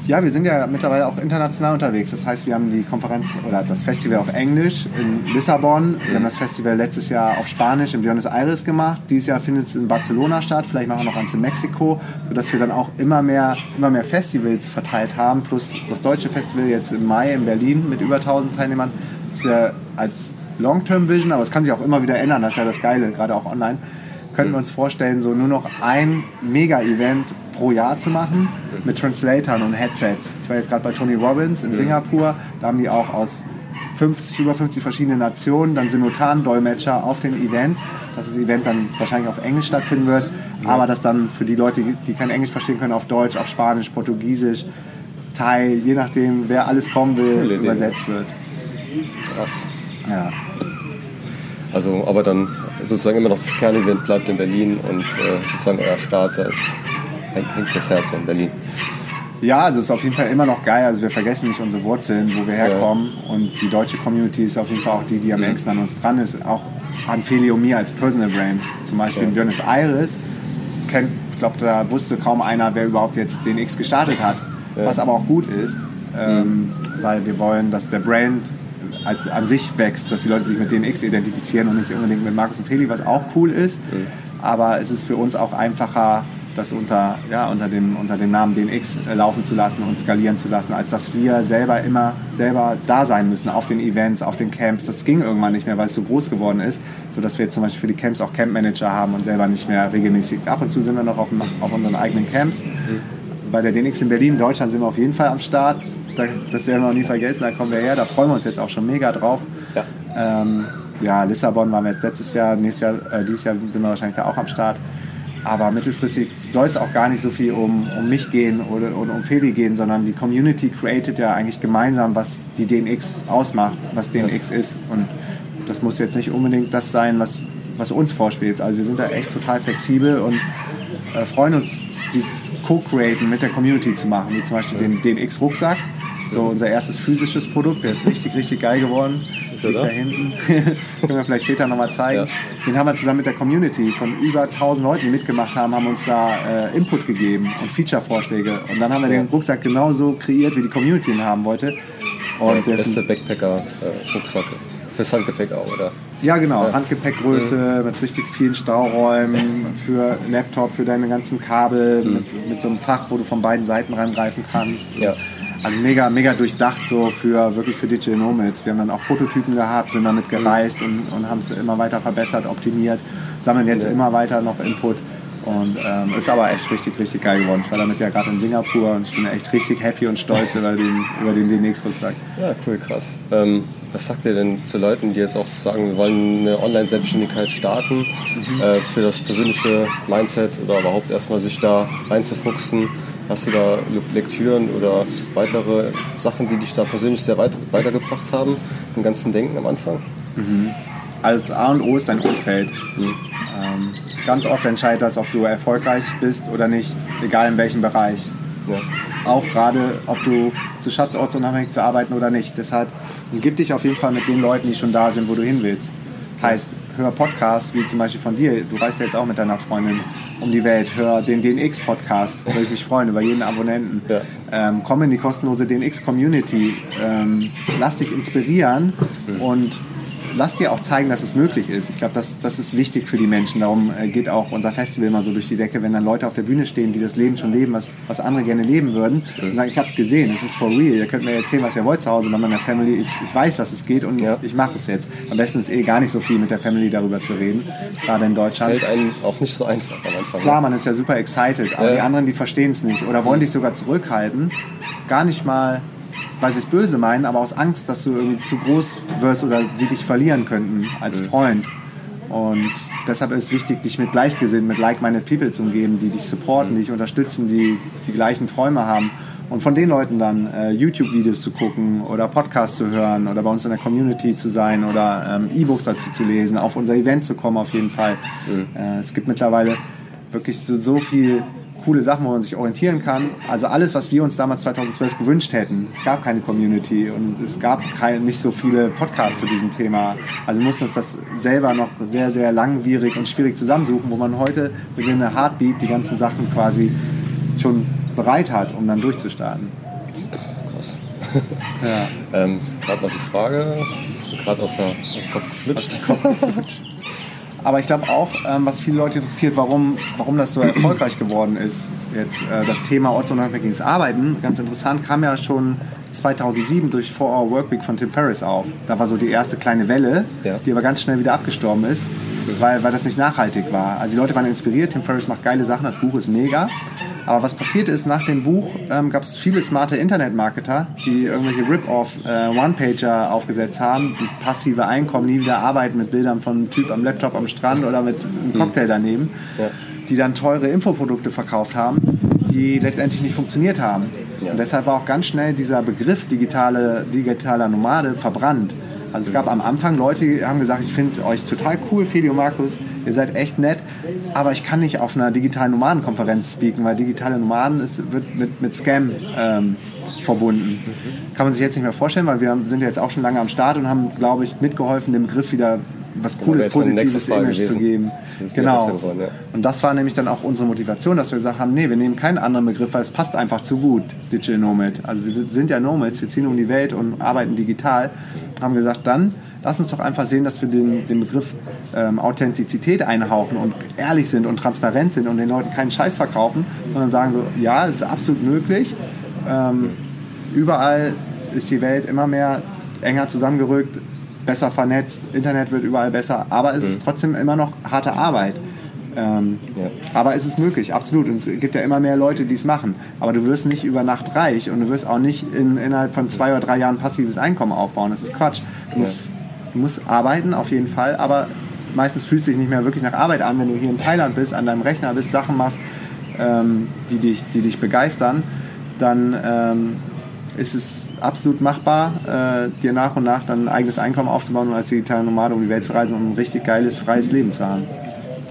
ja, wir sind ja mittlerweile auch international unterwegs. Das heißt, wir haben die Konferenz oder das Festival auf Englisch in Lissabon. Wir haben das Festival letztes Jahr auf Spanisch in Buenos Aires gemacht. Dieses Jahr findet es in Barcelona statt. Vielleicht machen wir noch eins in Mexiko, sodass wir dann auch immer mehr, immer mehr Festivals verteilt haben. Plus das deutsche Festival jetzt im Mai in Berlin mit über 1000 Teilnehmern. Ist ja als Long-Term-Vision, aber es kann sich auch immer wieder ändern, das ist ja das Geile, gerade auch online. Könnten wir uns vorstellen, so nur noch ein Mega-Event pro Jahr zu machen mit Translatoren und Headsets. Ich war jetzt gerade bei Tony Robbins in Singapur, da haben die auch aus 50, über 50 verschiedenen Nationen dann Simultan-Dolmetscher auf den Events, dass das Event dann wahrscheinlich auf Englisch stattfinden wird, ja. aber dass dann für die Leute, die kein Englisch verstehen können, auf Deutsch, auf Spanisch, Portugiesisch, Thai, je nachdem, wer alles kommen will, übersetzt wird. Krass. Ja. Also, aber dann sozusagen immer noch das Kernevent bleibt in Berlin und äh, sozusagen euer Start, da ist, hängt, das Herz in Berlin. Ja, also es ist auf jeden Fall immer noch geil. Also wir vergessen nicht unsere Wurzeln, wo wir herkommen. Ja. Und die deutsche Community ist auf jeden Fall auch die, die am mhm. engsten an uns dran ist. Auch an Feli und mir als Personal Brand. Zum Beispiel ja. in Buenos Aires kennt, ich glaube, da wusste kaum einer, wer überhaupt jetzt den X gestartet hat. Ja. Was aber auch gut ist, ähm, mhm. weil wir wollen, dass der Brand als, an sich wächst, dass die Leute sich mit DNX identifizieren und nicht unbedingt mit Markus und Feli, was auch cool ist. Mhm. Aber es ist für uns auch einfacher, das unter, ja, unter, dem, unter dem Namen DNX äh, laufen zu lassen und skalieren zu lassen, als dass wir selber immer selber da sein müssen auf den Events, auf den Camps. Das ging irgendwann nicht mehr, weil es so groß geworden ist, sodass wir zum Beispiel für die Camps auch Campmanager haben und selber nicht mehr regelmäßig. Ab und zu sind wir noch auf, auf unseren eigenen Camps. Mhm. Bei der DNX in Berlin, Deutschland sind wir auf jeden Fall am Start das werden wir auch nie vergessen, da kommen wir her, da freuen wir uns jetzt auch schon mega drauf. Ja, ähm, ja Lissabon waren wir jetzt letztes Jahr, nächstes Jahr, äh, dieses Jahr sind wir wahrscheinlich da auch am Start. Aber mittelfristig soll es auch gar nicht so viel um, um mich gehen oder, oder um Feli gehen, sondern die Community created ja eigentlich gemeinsam, was die DNX ausmacht, was DNX ist. Und das muss jetzt nicht unbedingt das sein, was, was uns vorspielt. Also wir sind da echt total flexibel und äh, freuen uns, dieses Co-Createn mit der Community zu machen, wie zum Beispiel den DNX-Rucksack so unser erstes physisches Produkt, der ist richtig, richtig geil geworden. Ist Liegt da hinten. Können wir vielleicht später nochmal zeigen. Ja. Den haben wir zusammen mit der Community von über 1000 Leuten, die mitgemacht haben, haben uns da äh, Input gegeben und Feature-Vorschläge. Und dann haben wir den Rucksack genauso kreiert, wie die Community ihn haben wollte. Und der beste Backpacker-Rucksack. Äh, Fürs Handgepäck auch, oder? Ja, genau. Ja. Handgepäckgröße mhm. mit richtig vielen Stauräumen für Laptop, für deine ganzen Kabel, mhm. mit, mit, so einem Fach, wo du von beiden Seiten reingreifen kannst. Ja. Also mega, mega durchdacht so für wirklich für Digital Nomads. Wir haben dann auch Prototypen gehabt, sind damit gereist und, und haben es immer weiter verbessert, optimiert, sammeln jetzt ja. immer weiter noch Input. Und ähm, ist aber echt richtig, richtig geil geworden. Ich war damit ja gerade in Singapur und ich bin echt richtig happy und stolz über den, über den DNX-Rucksack. Ja, cool, krass. Ähm, was sagt ihr denn zu Leuten, die jetzt auch sagen, wir wollen eine Online-Selbstständigkeit starten, mhm. äh, für das persönliche Mindset oder überhaupt erstmal sich da reinzufuchsen? Hast du da Lektüren oder weitere Sachen, die dich da persönlich sehr weit, weitergebracht haben, im ganzen Denken am Anfang? Mhm. Also A und O ist dein Umfeld. Mhm. Ähm, ganz oft entscheidet das, ob du erfolgreich bist oder nicht, egal in welchem Bereich. Ja. Auch gerade, ob du du schaffst, ortsunabhängig zu arbeiten oder nicht. Deshalb umgib dich auf jeden Fall mit den Leuten, die schon da sind, wo du hin willst. Heißt, hör Podcasts, wie zum Beispiel von dir. Du reist ja jetzt auch mit deiner Freundin um die Welt. Hör den DNX-Podcast, würde ich mich freuen über jeden Abonnenten. Ja. Ähm, komm in die kostenlose DNX-Community. Ähm, lass dich inspirieren mhm. und lass dir auch zeigen, dass es möglich ist. Ich glaube, das, das ist wichtig für die Menschen. Darum äh, geht auch unser Festival mal so durch die Decke, wenn dann Leute auf der Bühne stehen, die das Leben schon leben, was, was andere gerne leben würden, und sagen, ich habe es gesehen, es ist for real. Ihr könnt mir erzählen, was ihr wollt zu Hause bei meiner Family. Ich, ich weiß, dass es geht und Ja. ich mache es jetzt. Am besten ist eh gar nicht so viel mit der Family darüber zu reden, gerade in Deutschland. Fällt einem auch nicht so einfach am Anfang. Klar, man ist ja super excited, aber Ja. die anderen, die verstehen es nicht oder wollen dich sogar zurückhalten. Gar nicht mal, weil sie es böse meinen, aber aus Angst, dass du irgendwie zu groß wirst oder sie dich verlieren könnten als Freund. Und deshalb ist es wichtig, dich mit Gleichgesinnten, mit like-minded people zu umgeben, die dich supporten, die dich unterstützen, die die gleichen Träume haben. Und von den Leuten dann äh, YouTube-Videos zu gucken oder Podcasts zu hören oder bei uns in der Community zu sein oder ähm, E-Books dazu zu lesen, auf unser Event zu kommen auf jeden Fall. Äh, es gibt mittlerweile wirklich so, so viel coole Sachen, wo man sich orientieren kann. Also alles, was wir uns damals 2012 gewünscht hätten. Es gab keine Community und es gab kein, nicht so viele Podcasts zu diesem Thema. Also wir mussten uns das selber noch sehr, sehr langwierig und schwierig zusammensuchen, wo man heute mit einer Heartbeat die ganzen Sachen quasi schon bereit hat, um dann durchzustarten. Krass. Ja. Ähm, gerade noch die Frage, gerade aus, der- aus dem Kopf geflutscht. Aber ich glaube auch, ähm, was viele Leute interessiert, warum, warum das so erfolgreich geworden ist. Jetzt äh, das Thema ortsunabhängiges Arbeiten, ganz interessant, kam ja schon 2007 durch 4-Hour Workweek von Tim Ferriss auf. Da war so die erste kleine Welle, Ja. die aber ganz schnell wieder abgestorben ist, weil, weil das nicht nachhaltig war. Also die Leute waren inspiriert, Tim Ferriss macht geile Sachen, das Buch ist mega. Aber was passiert ist, nach dem Buch ähm, gab es viele smarte Internetmarketer, die irgendwelche Rip-Off äh, One-Pager aufgesetzt haben, das passive Einkommen, nie wieder arbeiten mit Bildern von einem Typ am Laptop am Strand oder mit einem Cocktail daneben, Ja. die dann teure Infoprodukte verkauft haben, die letztendlich nicht funktioniert haben. Ja. Und deshalb war auch ganz schnell dieser Begriff digitale, digitaler Nomade verbrannt. Also es gab am Anfang Leute, die haben gesagt, ich finde euch total cool, Feli und Markus, ihr seid echt nett, aber ich kann nicht auf einer digitalen Nomadenkonferenz speaken, weil digitale Nomaden ist, wird mit, mit Scam ähm, verbunden. Kann man sich jetzt nicht mehr vorstellen, weil wir sind ja jetzt auch schon lange am Start und haben, glaube ich, mitgeholfen, dem Begriff wieder was wäre Cooles, Positives Image zu gewesen. geben. Wieder besser Genau. geworden, ja. Und das war nämlich dann auch unsere Motivation, dass wir gesagt haben, nee, wir nehmen keinen anderen Begriff, weil es passt einfach zu gut, Digital Nomad. Also wir sind, sind ja Nomads, wir ziehen um die Welt und arbeiten digital. Haben gesagt, dann lass uns doch einfach sehen, dass wir den, den Begriff ähm, Authentizität einhauchen und ehrlich sind und transparent sind und den Leuten keinen Scheiß verkaufen, sondern sagen so, ja, es ist absolut möglich. Ähm, überall ist die Welt immer mehr enger zusammengerückt, besser vernetzt, Internet wird überall besser, aber es ist trotzdem immer noch harte Arbeit. Ähm, Ja. Aber es ist möglich, absolut. Und es gibt ja immer mehr Leute, die es machen. Aber du wirst nicht über Nacht reich und du wirst auch nicht in, innerhalb von zwei oder drei Jahren passives Einkommen aufbauen. Das ist Quatsch. Du musst, du musst arbeiten, auf jeden Fall, aber meistens fühlt es sich nicht mehr wirklich nach Arbeit an, wenn du hier in Thailand bist, an deinem Rechner bist, Sachen machst, ähm, die, dich, die dich begeistern, dann ähm, ist es absolut machbar, äh, dir nach und nach dann ein eigenes Einkommen aufzubauen und als digitaler Nomade um die Welt zu reisen und ein richtig geiles, freies Leben zu haben.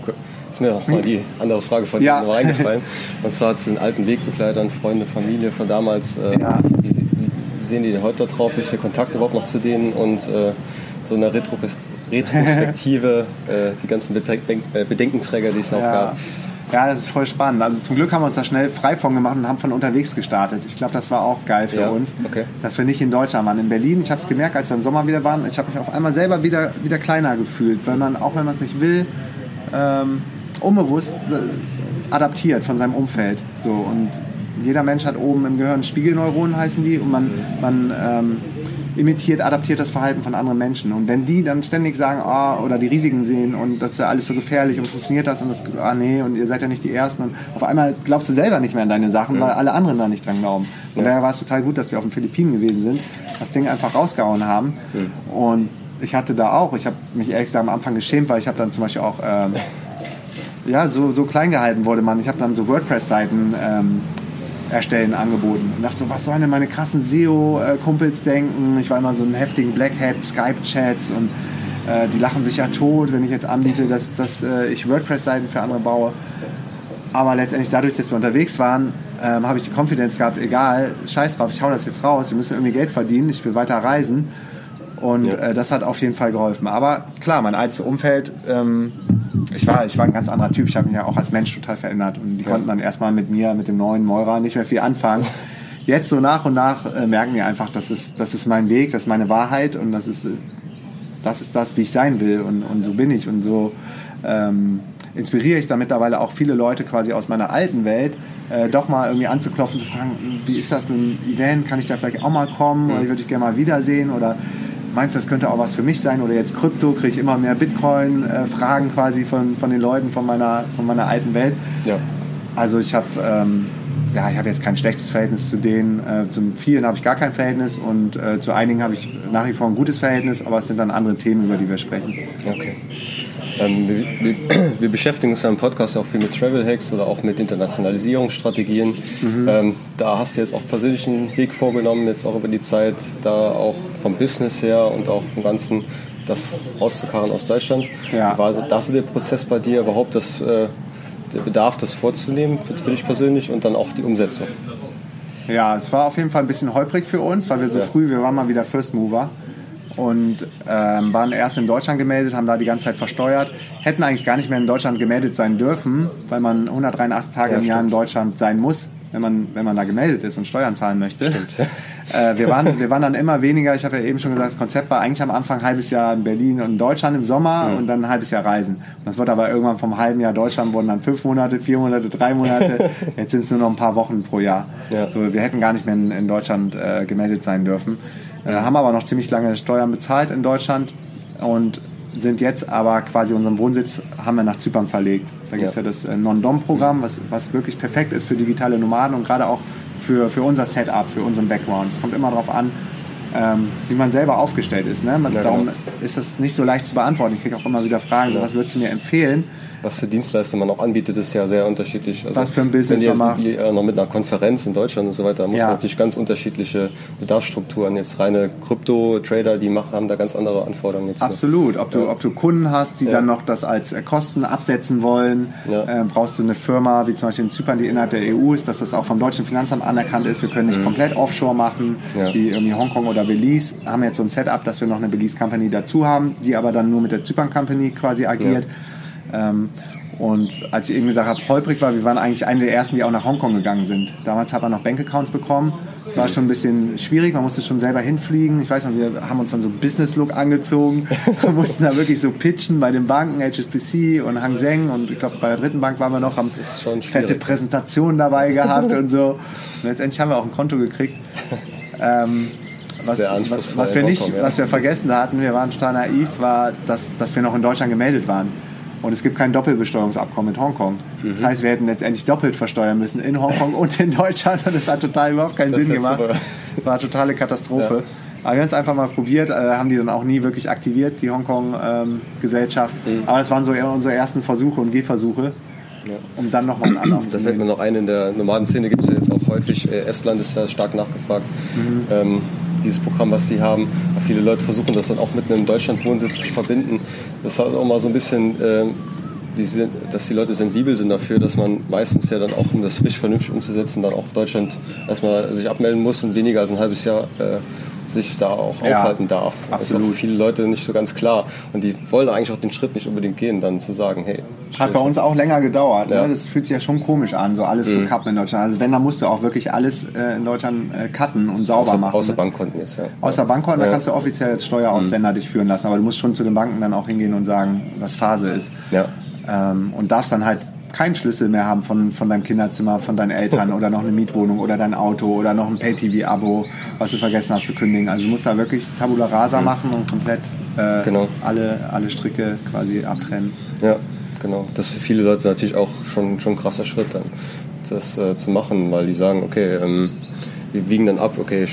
Cool. Ist mir auch mal die andere Frage von Ja. dir noch eingefallen. Und zwar zu den alten Wegbegleitern, Freunde, Familie von damals. Äh, Ja. wie, wie sehen die heute drauf? Ist der Kontakt überhaupt noch zu denen? Und äh, so eine Retro Retrospektive, äh, die ganzen Bedenk Bedenkenträger, die es noch Ja. gab. Ja, das ist voll spannend. Also zum Glück haben wir uns da schnell frei von gemacht und haben von unterwegs gestartet. Ich glaube, das war auch geil für Ja, uns, okay. dass wir nicht in Deutschland waren. In Berlin, ich habe es gemerkt, als wir im Sommer wieder waren, ich habe mich auf einmal selber wieder, wieder kleiner gefühlt, weil man, auch wenn man es nicht will, ähm, unbewusst äh, adaptiert von seinem Umfeld. So, und jeder Mensch hat oben im Gehirn Spiegelneuronen, heißen die, und man, man ähm, imitiert, adaptiert das Verhalten von anderen Menschen. Und wenn die dann ständig sagen, ah, oder die Risiken sehen und das ist ja alles so gefährlich und funktioniert das und das, ah nee, und ihr seid ja nicht die Ersten und auf einmal glaubst du selber nicht mehr an deine Sachen, weil alle anderen da nicht dran glauben. Von Ja. daher war es total gut, dass wir auf den Philippinen gewesen sind, das Ding einfach rausgehauen haben. Und ich hatte da auch, ich habe mich ehrlich gesagt am Anfang geschämt, weil ich habe dann zum Beispiel auch ähm, ja, so, so klein gehalten wurde man. Ich habe dann so WordPress-Seiten ähm, erstellen angeboten. Und dachte so, was sollen denn meine krassen SEO-Kumpels denken? Ich war immer so ein heftigen Black Hat, Skype-Chats und äh, die lachen sich ja tot, wenn ich jetzt anbiete, dass, dass äh, ich WordPress-Seiten für andere baue. Aber letztendlich dadurch, dass wir unterwegs waren, ähm, habe ich die Confidence gehabt, egal, scheiß drauf, ich hau das jetzt raus, wir müssen irgendwie Geld verdienen, ich will weiter reisen. Und Ja. äh, das hat auf jeden Fall geholfen. Aber klar, mein altes Umfeld, ähm, ich, war, ich war ein ganz anderer Typ, ich habe mich ja auch als Mensch total verändert. Und die konnten dann erstmal mit mir, mit dem neuen Meurer, nicht mehr viel anfangen. Jetzt so nach und nach äh, merken die einfach, das ist, das ist mein Weg, das ist meine Wahrheit und das ist, äh, das ist das, wie ich sein will und, und so bin ich. Und so ähm, inspiriere ich da mittlerweile auch viele Leute quasi aus meiner alten Welt, äh, doch mal irgendwie anzuklopfen, zu fragen, wie ist das mit dem Event, kann ich da vielleicht auch mal kommen? Oder ich würde dich gerne mal wiedersehen oder meinst du, das könnte auch was für mich sein oder jetzt Krypto, kriege ich immer mehr Bitcoin-Fragen quasi von, von den Leuten von meiner, von meiner alten Welt. Ja. Also ich habe ähm, ja, ich habe jetzt kein schlechtes Verhältnis zu denen. Äh, zu vielen habe ich gar kein Verhältnis und äh, zu einigen habe ich nach wie vor ein gutes Verhältnis, aber es sind dann andere Themen, über die wir sprechen. Okay. Ähm, wir, wir, wir, beschäftigen uns ja im Podcast auch viel mit Travel Hacks oder auch mit Internationalisierungsstrategien. Mhm. Ähm, da hast du jetzt auch persönlich einen Weg vorgenommen, jetzt auch über die Zeit, da auch vom Business her und auch vom Ganzen das rauszukarren aus Deutschland. Ja. War also, das so der Prozess bei dir überhaupt, das, äh, der Bedarf, das vorzunehmen für dich persönlich und dann auch die Umsetzung? Ja, es war auf jeden Fall ein bisschen holprig für uns, weil wir so ja. früh, wir waren mal wieder First Mover und ähm, waren erst in Deutschland gemeldet, haben da die ganze Zeit versteuert, hätten eigentlich gar nicht mehr in Deutschland gemeldet sein dürfen, weil man 183 Tage ja, im Jahr in Deutschland sein muss, wenn man, wenn man da gemeldet ist und Steuern zahlen möchte. Äh, wir, waren, wir waren dann immer weniger, ich habe ja eben schon gesagt, das Konzept war eigentlich am Anfang ein halbes Jahr in Berlin und in Deutschland im Sommer mhm. und dann ein halbes Jahr Reisen. Und das wird aber irgendwann vom halben Jahr Deutschland wurden dann fünf Monate, vier Monate, drei Monate. Jetzt sind es nur noch ein paar Wochen pro Jahr. Ja. So, wir hätten gar nicht mehr in, in Deutschland äh, gemeldet sein dürfen. Äh, haben aber noch ziemlich lange Steuern bezahlt in Deutschland und sind jetzt aber quasi unseren Wohnsitz haben wir nach Zypern verlegt. Da gibt es ja. ja. das äh, Non-Dom-Programm, was, was wirklich perfekt ist für digitale Nomaden und gerade auch für, für unser Setup, für unseren Background. Es kommt immer darauf an, ähm, wie man selber aufgestellt ist. Ne? Man, ja, darum genau. ist das nicht so leicht zu beantworten. Ich kriege auch immer wieder Fragen, so, was würdest du mir empfehlen? Was für Dienstleistungen man auch anbietet, ist ja sehr unterschiedlich. Also was für ein Business man macht. Äh, noch mit einer Konferenz in Deutschland und so weiter, da muss ja. man natürlich ganz unterschiedliche Bedarfsstrukturen. Jetzt reine Krypto-Trader, die machen, haben da ganz andere Anforderungen. Jetzt Absolut. Ob, du, ob du Kunden hast, die ja. dann noch das als äh, Kosten absetzen wollen, äh, brauchst du eine Firma, wie zum Beispiel in Zypern, die innerhalb der EU ist, dass das auch vom deutschen Finanzamt anerkannt ist. Wir können nicht mhm. komplett offshore machen, wie irgendwie Hongkong oder Belize. Haben jetzt so ein Setup, dass wir noch eine Belize Company dazu haben, die aber dann nur mit der Zypern Company quasi agiert. Ähm, und als ich eben gesagt habe, holprig war, wir waren eigentlich eine der ersten, die auch nach Hongkong gegangen sind. Damals hat man noch Bankaccounts bekommen. Es war schon ein bisschen schwierig, man musste schon selber hinfliegen. Ich weiß noch, wir haben uns dann so Business-Look angezogen. Wir mussten da wirklich so pitchen bei den Banken, HSBC und Hang Seng. Und ich glaube, bei der dritten Bank waren wir noch, haben fette Präsentationen dabei gehabt und so. Und letztendlich haben wir auch ein Konto gekriegt. Ähm, was, was, was, wir nicht, was wir vergessen hatten, wir waren total naiv, war, dass, dass wir noch in Deutschland gemeldet waren. Und es gibt kein Doppelbesteuerungsabkommen mit Hongkong. Mhm. Das heißt, wir hätten letztendlich doppelt versteuern müssen in Hongkong und in Deutschland. Und das hat total überhaupt keinen das Sinn gemacht. Super. War eine totale Katastrophe. Ja. Aber wir haben es einfach mal probiert, äh, haben die dann auch nie wirklich aktiviert, die Hongkong-Gesellschaft. Ähm, mhm. Aber das waren so unsere ersten Versuche und Gehversuche. Ja. Um dann nochmal einen zu Da fällt mir noch ein, in der Nomadenszene gibt es ja jetzt auch häufig, äh, Estland ist da stark nachgefragt. Mhm. Ähm, dieses Programm, was sie haben. Viele Leute versuchen das dann auch mit einem Deutschlandwohnsitz zu verbinden. Das halt auch mal so ein bisschen, äh, die, dass die Leute sensibel sind dafür, dass man meistens ja dann auch, um das frisch vernünftig umzusetzen, dann auch Deutschland erstmal sich abmelden muss und weniger als ein halbes Jahr äh, sich da auch ja, aufhalten darf. Absolut. Das ist für viele Leute nicht so ganz klar. Und die wollen eigentlich auch den Schritt nicht unbedingt gehen, dann zu sagen, hey. Hat bei uns auch länger gedauert. Ja. Ne? Das fühlt sich ja schon komisch an, so alles mhm. zu cutten in Deutschland. Also wenn, dann musst du auch wirklich alles äh, in Deutschland äh, cutten und sauber außer, machen. Außer ne? Bankkonten jetzt, ja. Außer Bankkonten, da kannst du offiziell als Steuerausländer mhm. dich führen lassen. Aber du musst schon zu den Banken dann auch hingehen und sagen, was Phase ist. Ja. Ähm, und darfst dann halt keinen Schlüssel mehr haben von, von deinem Kinderzimmer, von deinen Eltern oder noch eine Mietwohnung oder dein Auto oder noch ein Pay-TV-Abo, was du vergessen hast zu kündigen. Also du musst da wirklich Tabula Rasa mhm. machen und komplett äh, genau. alle, alle Stricke quasi abtrennen. Ja, genau. Das ist für viele Leute natürlich auch schon, schon ein krasser Schritt dann, das äh, zu machen, weil die sagen, okay, ähm, wir wiegen dann ab, okay,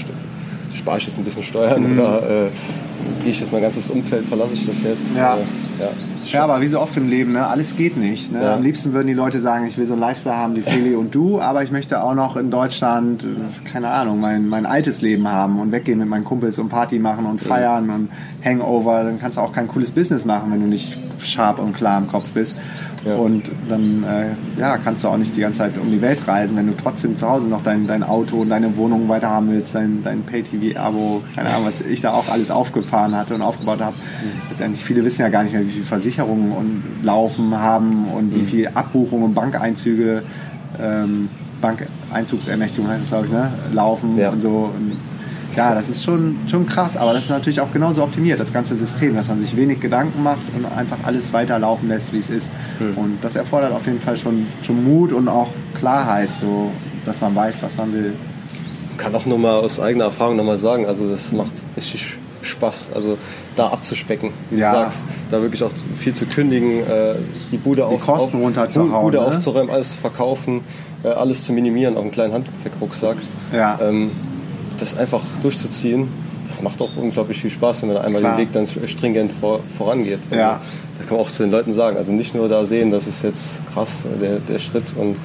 spare ich jetzt ein bisschen Steuern mhm. oder äh, gehe ich jetzt mein ganzes Umfeld, verlasse ich das jetzt? Ja. Äh, ja, ja, aber wie so oft im Leben, ne? alles geht nicht. Ne? Ja. Am liebsten würden die Leute sagen, ich will so einen Lifestyle haben wie Feli und du, aber ich möchte auch noch in Deutschland, keine Ahnung, mein, mein altes Leben haben und weggehen mit meinen Kumpels und Party machen und feiern mhm. und Hangover. Dann kannst du auch kein cooles Business machen, wenn du nicht scharf und klar im Kopf bist. Ja. Und dann äh, ja, kannst du auch nicht die ganze Zeit um die Welt reisen, wenn du trotzdem zu Hause noch dein, dein Auto und deine Wohnung weiter haben willst, dein, dein Pay-TV-Abo, keine Ahnung, was ich da auch alles aufgefahren hatte und aufgebaut habe. Mhm. Letztendlich, viele wissen ja gar nicht mehr, wie viele Versicherungen und laufen haben und mhm. wie viele Abbuchungen und Bankeinzüge, ähm, Bankeinzugsermächtigung heißt es, glaube ich, ne? laufen ja. und so. Und Ja, das ist schon, schon krass, aber das ist natürlich auch genauso optimiert, das ganze System, dass man sich wenig Gedanken macht und einfach alles weiterlaufen lässt, wie es ist. Hm. Und das erfordert auf jeden Fall schon, schon Mut und auch Klarheit, so, dass man weiß, was man will. Kann auch nur mal aus eigener Erfahrung nochmal sagen, also das macht richtig Spaß, also da abzuspecken, wie ja. du sagst, da wirklich auch viel zu kündigen, äh, die Bude, die auf, Bude ne? aufzuräumen, alles zu verkaufen, äh, alles zu minimieren auf einen kleinen Handgepäckrucksack. Ja. Ähm, das einfach durchzuziehen, das macht auch unglaublich viel Spaß, wenn man einmal Klar. den Weg dann stringent vor, vorangeht. Also, ja. Da kann man auch zu den Leuten sagen, also nicht nur da sehen, das ist jetzt krass, der, der Schritt und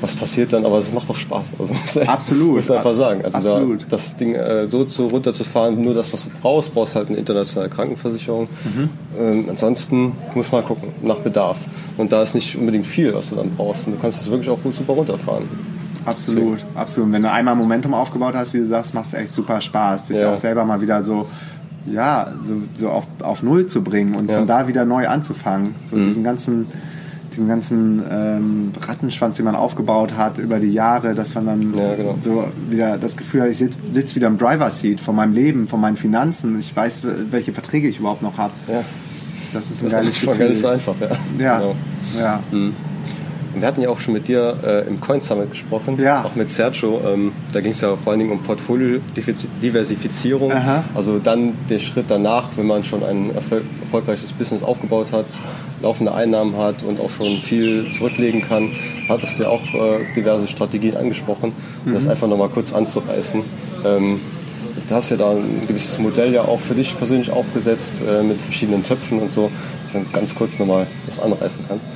was passiert dann, aber es macht doch Spaß. Also, Absolut. Muss einfach sagen. Also Absolut. Da, das Ding äh, so zu, runterzufahren, nur das, was du brauchst, brauchst halt eine internationale Krankenversicherung. Mhm. Ähm, ansonsten muss man gucken, nach Bedarf. Und da ist nicht unbedingt viel, was du dann brauchst. Und du kannst es wirklich auch gut super runterfahren. Absolut, Deswegen. absolut. Wenn du einmal Momentum aufgebaut hast, wie du sagst, macht es echt super Spaß, dich ja. auch selber mal wieder so, ja, so, so auf, auf Null zu bringen und ja. von da wieder neu anzufangen. So mhm. diesen ganzen diesen ganzen ähm, Rattenschwanz, den man aufgebaut hat über die Jahre, dass man dann ja, genau. so wieder das Gefühl hat, ich sitze sitz wieder im Driver-Seat von meinem Leben, von meinen Finanzen. Ich weiß, welche Verträge ich überhaupt noch habe. Ja. Das ist ein das geiles ist Gefühl. Ganz einfach, ja. Ja. Genau. ja. Mhm. Wir hatten ja auch schon mit dir äh, im Coin Summit gesprochen, ja. auch mit Sergio. Ähm, da ging es ja vor allen Dingen um Portfolio-Diversifizierung. Also dann den Schritt danach, wenn man schon ein erfolgreiches Business aufgebaut hat, laufende Einnahmen hat und auch schon viel zurücklegen kann, hat es ja auch äh, diverse Strategien angesprochen, um mhm. das einfach nochmal kurz anzureißen. Ähm, du hast ja da ein gewisses Modell ja auch für dich persönlich aufgesetzt äh, mit verschiedenen Töpfen und so, dass du ganz kurz nochmal das anreißen kannst.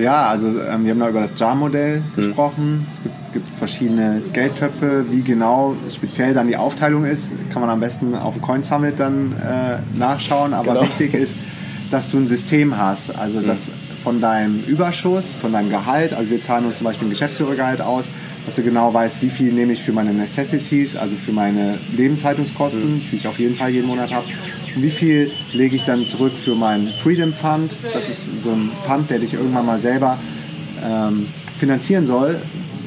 Ja, also ähm, wir haben da über das JAR-Modell mhm. gesprochen. Es gibt, gibt, verschiedene Geldtöpfe. Wie genau speziell dann die Aufteilung ist, kann man am besten auf dem Coin Summit dann äh, nachschauen. Aber genau. wichtig ist, dass du ein System hast. Also mhm. dass von deinem Überschuss, von deinem Gehalt, also wir zahlen uns zum Beispiel ein Geschäftsführergehalt aus, dass du genau weißt, wie viel nehme ich für meine Necessities, also für meine Lebenshaltungskosten, mhm. die ich auf jeden Fall jeden Monat habe, und wie viel lege ich dann zurück für meinen Freedom Fund. Das ist so ein Fund, der dich irgendwann mal selber ähm, finanzieren soll,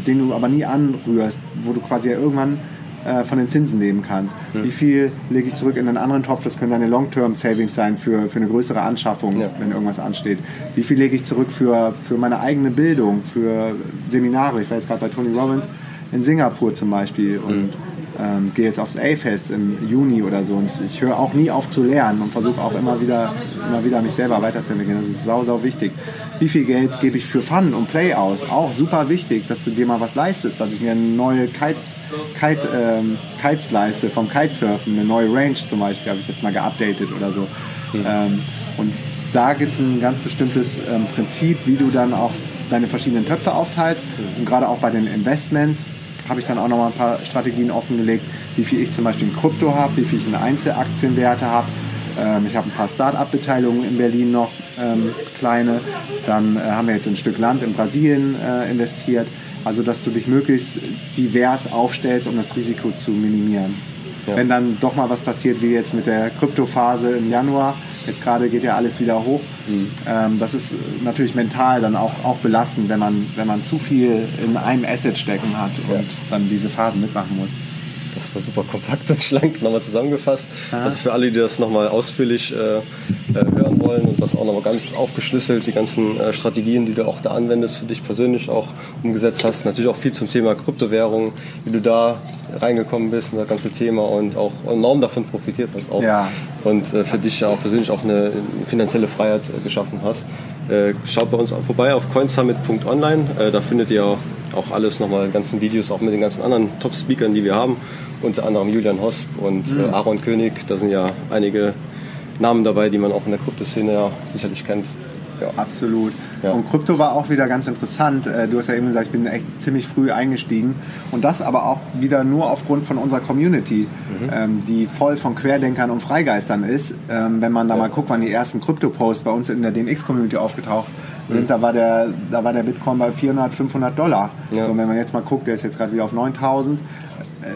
den du aber nie anrührst, wo du quasi ja irgendwann äh, von den Zinsen leben kannst. Mhm. Wie viel lege ich zurück in einen anderen Topf? Das können deine Long-Term-Savings sein für, für eine größere Anschaffung, ja. wenn irgendwas ansteht. Wie viel lege ich zurück für, für meine eigene Bildung, für Seminare? Ich war jetzt gerade bei Tony Robbins in Singapur zum Beispiel und mhm ähm, gehe jetzt aufs A-Fest im Juni oder so und ich höre auch nie auf zu lernen und versuche auch immer wieder, immer wieder mich selber weiterzuentwickeln. Das ist sau, sau wichtig. Wie viel Geld gebe ich für Fun und Play aus? Auch super wichtig, dass du dir mal was leistest, dass ich mir eine neue Kites, Kite, ähm, Kites leiste vom Kitesurfen, eine neue Range zum Beispiel, habe ich jetzt mal geupdatet oder so. Mhm. Ähm, und da gibt es ein ganz bestimmtes ähm, Prinzip, wie du dann auch deine verschiedenen Töpfe aufteilst. Und gerade auch bei den Investments habe ich dann auch noch mal ein paar Strategien offengelegt, wie viel ich zum Beispiel in Krypto habe, wie viel ich in Einzelaktienwerte habe. Ähm, ich habe ein paar Start-up-Beteiligungen in Berlin noch, ähm, kleine. Dann äh, haben wir jetzt ein Stück Land in Brasilien äh, investiert. Also, dass du dich möglichst divers aufstellst, um das Risiko zu minimieren. Ja. Wenn dann doch mal was passiert, wie jetzt mit der Kryptophase im Januar, Jetzt gerade geht ja alles wieder hoch. Mhm. Ähm, das ist natürlich mental dann auch, auch belastend, wenn man, wenn man zu viel in einem Asset stecken hat und ja. dann diese Phasen mitmachen muss. Das war super kompakt und schlank nochmal zusammengefasst. Aha. Also für alle, die das nochmal ausführlich äh, äh, hören wollen und das auch nochmal ganz aufgeschlüsselt, die ganzen äh, Strategien, die du auch da anwendest, für dich persönlich auch umgesetzt hast. Natürlich auch viel zum Thema Kryptowährung, wie du da reingekommen bist in das ganze Thema und auch enorm davon profitiert hast. Auch. Ja. Und äh, für dich ja auch persönlich auch eine finanzielle Freiheit äh, geschaffen hast. Äh, schaut bei uns vorbei auf coinsummit.online. da findet ihr auch alles nochmal, ganzen Videos, auch mit den ganzen anderen Top-Speakern, die wir haben unter anderem Julian Hosp und mhm. äh, Aaron König. Da sind ja einige Namen dabei, die man auch in der Kryptoszene ja sicherlich kennt. Ja. Absolut. Ja. Und Krypto war auch wieder ganz interessant. Äh, du hast ja eben gesagt, ich bin echt ziemlich früh eingestiegen. Und das aber auch wieder nur aufgrund von unserer Community, mhm. Ähm, die voll von Querdenkern und Freigeistern ist. Ähm, wenn man da ja. mal guckt, wann die ersten Krypto-Posts bei uns in der DMX-Community aufgetaucht sind, mhm. da, war der, da war der Bitcoin bei 400, 500 Dollar. Ja. So, wenn man jetzt mal guckt, der ist jetzt gerade wieder auf 9000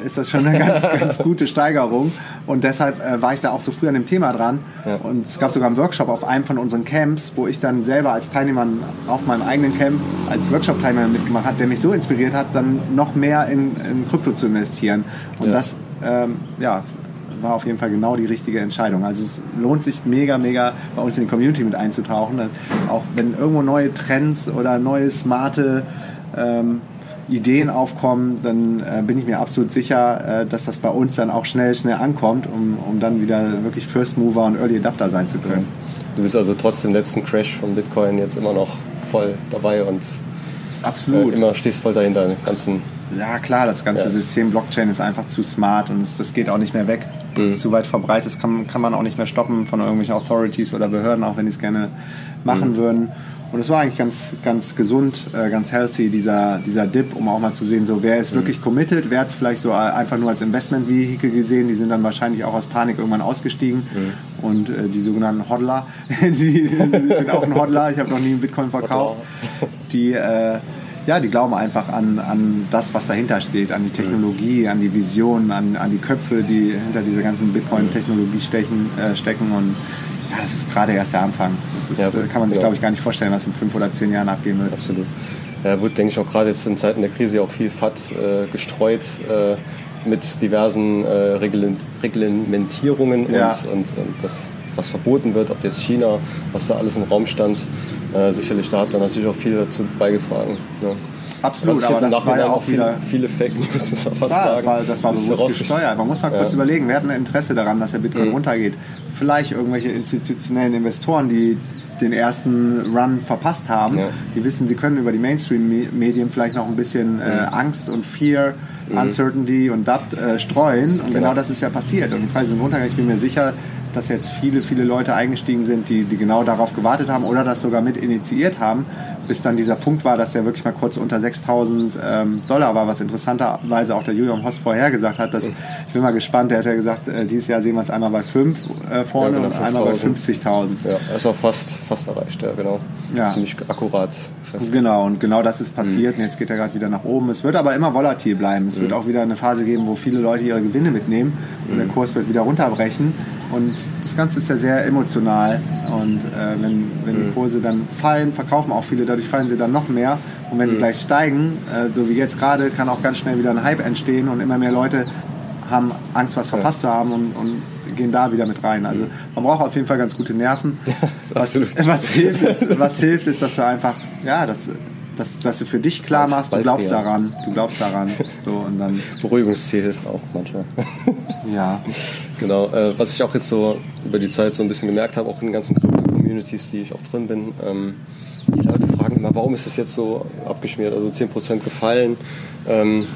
ist das schon eine ganz, ganz gute Steigerung. Und deshalb äh, war ich da auch so früh an dem Thema dran. Ja. Und es gab sogar einen Workshop auf einem von unseren Camps, wo ich dann selber als Teilnehmer auf meinem eigenen Camp als Workshop-Teilnehmer mitgemacht habe, der mich so inspiriert hat, dann noch mehr in, in Krypto zu investieren. Und ja. das ähm, ja, war auf jeden Fall genau die richtige Entscheidung. Also es lohnt sich mega, mega bei uns in die Community mit einzutauchen. Auch wenn irgendwo neue Trends oder neue smarte ähm, Ideen aufkommen, dann äh, bin ich mir absolut sicher, äh, dass das bei uns dann auch schnell, schnell ankommt, um, um dann wieder wirklich First Mover und Early Adapter sein zu können. Du bist also trotz dem letzten Crash von Bitcoin jetzt immer noch voll dabei und absolut. Äh, immer stehst voll dahinter, ganzen ja, klar, das ganze ja. System Blockchain ist einfach zu smart und es, das geht auch nicht mehr weg. Das mhm. ist zu weit verbreitet, das kann, kann man auch nicht mehr stoppen von irgendwelchen Authorities oder Behörden, auch wenn die es gerne machen mhm. würden. Und es war eigentlich ganz, ganz gesund, äh, ganz healthy, dieser, dieser Dip, um auch mal zu sehen, so wer ist mhm. wirklich committed, wer hat es vielleicht so einfach nur als Investment-Vehikel gesehen, die sind dann wahrscheinlich auch aus Panik irgendwann ausgestiegen. Mhm. Und äh, die sogenannten Hodler, die, ich bin auch ein Hodler, ich habe noch nie einen Bitcoin verkauft, die... Äh, ja, die glauben einfach an, an das, was dahinter steht, an die Technologie, an die Vision, an, an die Köpfe, die hinter dieser ganzen Bitcoin-Technologie stechen, äh, stecken. Und ja, das ist gerade erst der Anfang. Das ist, ja, äh, kann man sich, ja. glaube ich, gar nicht vorstellen, was in fünf oder zehn Jahren abgehen wird. Absolut. Ja, wird, denke ich, auch gerade jetzt in Zeiten der Krise auch viel FAT äh, gestreut äh, mit diversen äh, Reglementierungen ja. und, und, und das was verboten wird, ob jetzt China, was da alles im Raum stand. Äh, sicherlich, da hat er natürlich auch viel dazu beigetragen. Ja. Absolut, aber das war ja auch viele, viele Fake News, muss man fast ja, sagen. Das war, das war bewusst gesteuert. Man muss mal kurz ja. überlegen, wer hat ein Interesse daran, dass der Bitcoin mhm. runtergeht? Vielleicht irgendwelche institutionellen Investoren, die den ersten Run verpasst haben. Ja. Die wissen, sie können über die Mainstream-Medien vielleicht noch ein bisschen äh, mhm. Angst und Fear, mhm. Uncertainty und Doubt äh, streuen. Und genau. genau das ist ja passiert. Und die Preise sind runtergegangen. Ich bin mir sicher, dass jetzt viele, viele Leute eingestiegen sind, die, die genau darauf gewartet haben oder das sogar mit initiiert haben, bis dann dieser Punkt war, dass er wirklich mal kurz unter 6000 ähm, Dollar war, was interessanterweise auch der Julian Hoss vorhergesagt hat. Dass, ich bin mal gespannt, der hat ja gesagt, äh, dieses Jahr sehen wir es einmal bei 5 äh, vorne ja, genau, und einmal bei 50.000. Ja, ist auch fast, fast erreicht, ja, genau. Ja. Ziemlich akkurat. Genau, und genau das ist passiert mhm. und jetzt geht er gerade wieder nach oben. Es wird aber immer volatil bleiben. Es mhm. wird auch wieder eine Phase geben, wo viele Leute ihre Gewinne mitnehmen und mhm. der Kurs wird wieder runterbrechen. Und das Ganze ist ja sehr emotional. Und äh, wenn, wenn die mhm. Kurse dann fallen, verkaufen auch viele, dadurch fallen sie dann noch mehr. Und wenn sie mhm. gleich steigen, äh, so wie jetzt gerade, kann auch ganz schnell wieder ein Hype entstehen und immer mehr Leute haben Angst, was verpasst zu haben und, und gehen da wieder mit rein. Also man braucht auf jeden Fall ganz gute Nerven. Was, was, hilft, ist, was hilft, ist, dass du einfach, ja, dass, dass, dass du für dich klar machst, du glaubst daran, du glaubst daran. So, und dann Beruhigungstee hilft auch manchmal. Ja. Genau. Äh, was ich auch jetzt so über die Zeit so ein bisschen gemerkt habe, auch in den ganzen Krypto-Communities, die ich auch drin bin, ähm, die Leute fragen immer, warum ist das jetzt so abgeschmiert, also 10% gefallen. Ähm,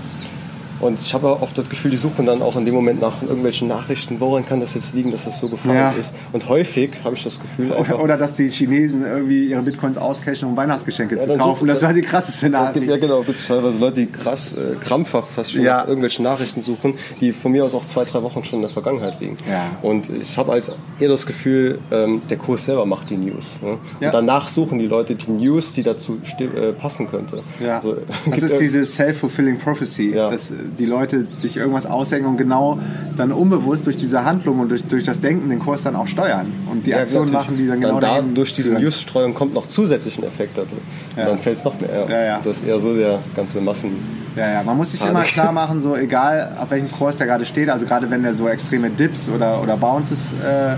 und ich habe oft das Gefühl, die suchen dann auch in dem Moment nach irgendwelchen Nachrichten, woran kann das jetzt liegen, dass das so gefallen ja. ist. Und häufig habe ich das Gefühl einfach... Oder dass die Chinesen irgendwie ihre Bitcoins auscashen, um Weihnachtsgeschenke ja, zu kaufen. das war die krasseste Nachricht. Ja genau, gibt es teilweise Leute, die krass, äh, krampfhaft fast schon nach irgendwelchen Nachrichten suchen, die von mir aus auch zwei, drei Wochen schon in der Vergangenheit liegen. Und ich habe halt eher das Gefühl, ähm, der Kurs selber macht die News. Ne? Und danach suchen die Leute die News, die dazu äh, passen könnte. Also, das ist diese self-fulfilling prophecy. Das, die Leute sich irgendwas ausdenken und genau dann unbewusst durch diese Handlung und durch, durch das Denken den Kurs dann auch steuern und die ja, Aktionen machen, die dann genau dann da durch diese News-Streuung kommt noch zusätzlich ein Effekt dazu. Ja. dann fällt es noch mehr. Ja, ja. Das ist eher so der ganze Massen. Ja, ja, man muss sich immer klar machen, so egal auf welchem Kurs der gerade steht, also gerade wenn der so extreme Dips oder, oder Bounces äh,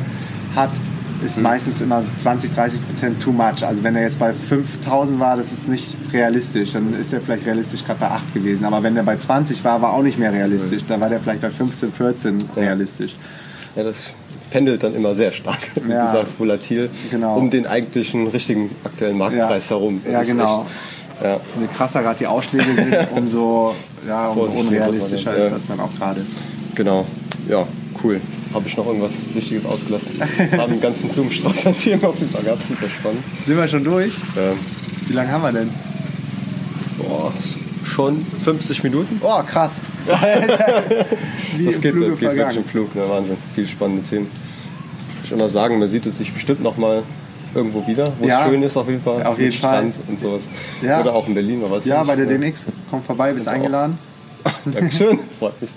hat, ist mhm. meistens immer 20, 30 Prozent too much. Also wenn er jetzt bei 5000 war, das ist nicht realistisch. Dann ist er vielleicht realistisch gerade bei 8 gewesen. Aber wenn er bei 20 war, war auch nicht mehr realistisch. Dann war der vielleicht bei 15, 14 realistisch. Ja, das pendelt dann immer sehr stark, wie ja, du sagst, volatil, genau. um den eigentlichen richtigen aktuellen Marktpreis ja. herum. Das ja, genau. Echt, ja. Je krasser gerade die Ausschläge sind, umso, ja, umso unrealistischer ist das dann auch gerade. Genau, ja, cool habe ich noch irgendwas Wichtiges ausgelassen. haben einen ganzen Blumenstrauß an Themen auf jeden Fall gehabt, super spannend. Sind wir schon durch? Ähm, Wie lange haben wir denn? Boah, schon 50 Minuten. Oh, krass. das geht, geht wirklich im Flug, ne, Wahnsinn. Viele spannende Themen. Ich immer sagen, man sieht es sich bestimmt noch mal irgendwo wieder, wo ja, es schön ist auf jeden Fall. Auf jeden Strand Fall. und sowas. Ja. Oder auch in Berlin, man weiß Ja, nicht, bei der DNX. Komm vorbei, bist eingeladen. Dankeschön, freut mich.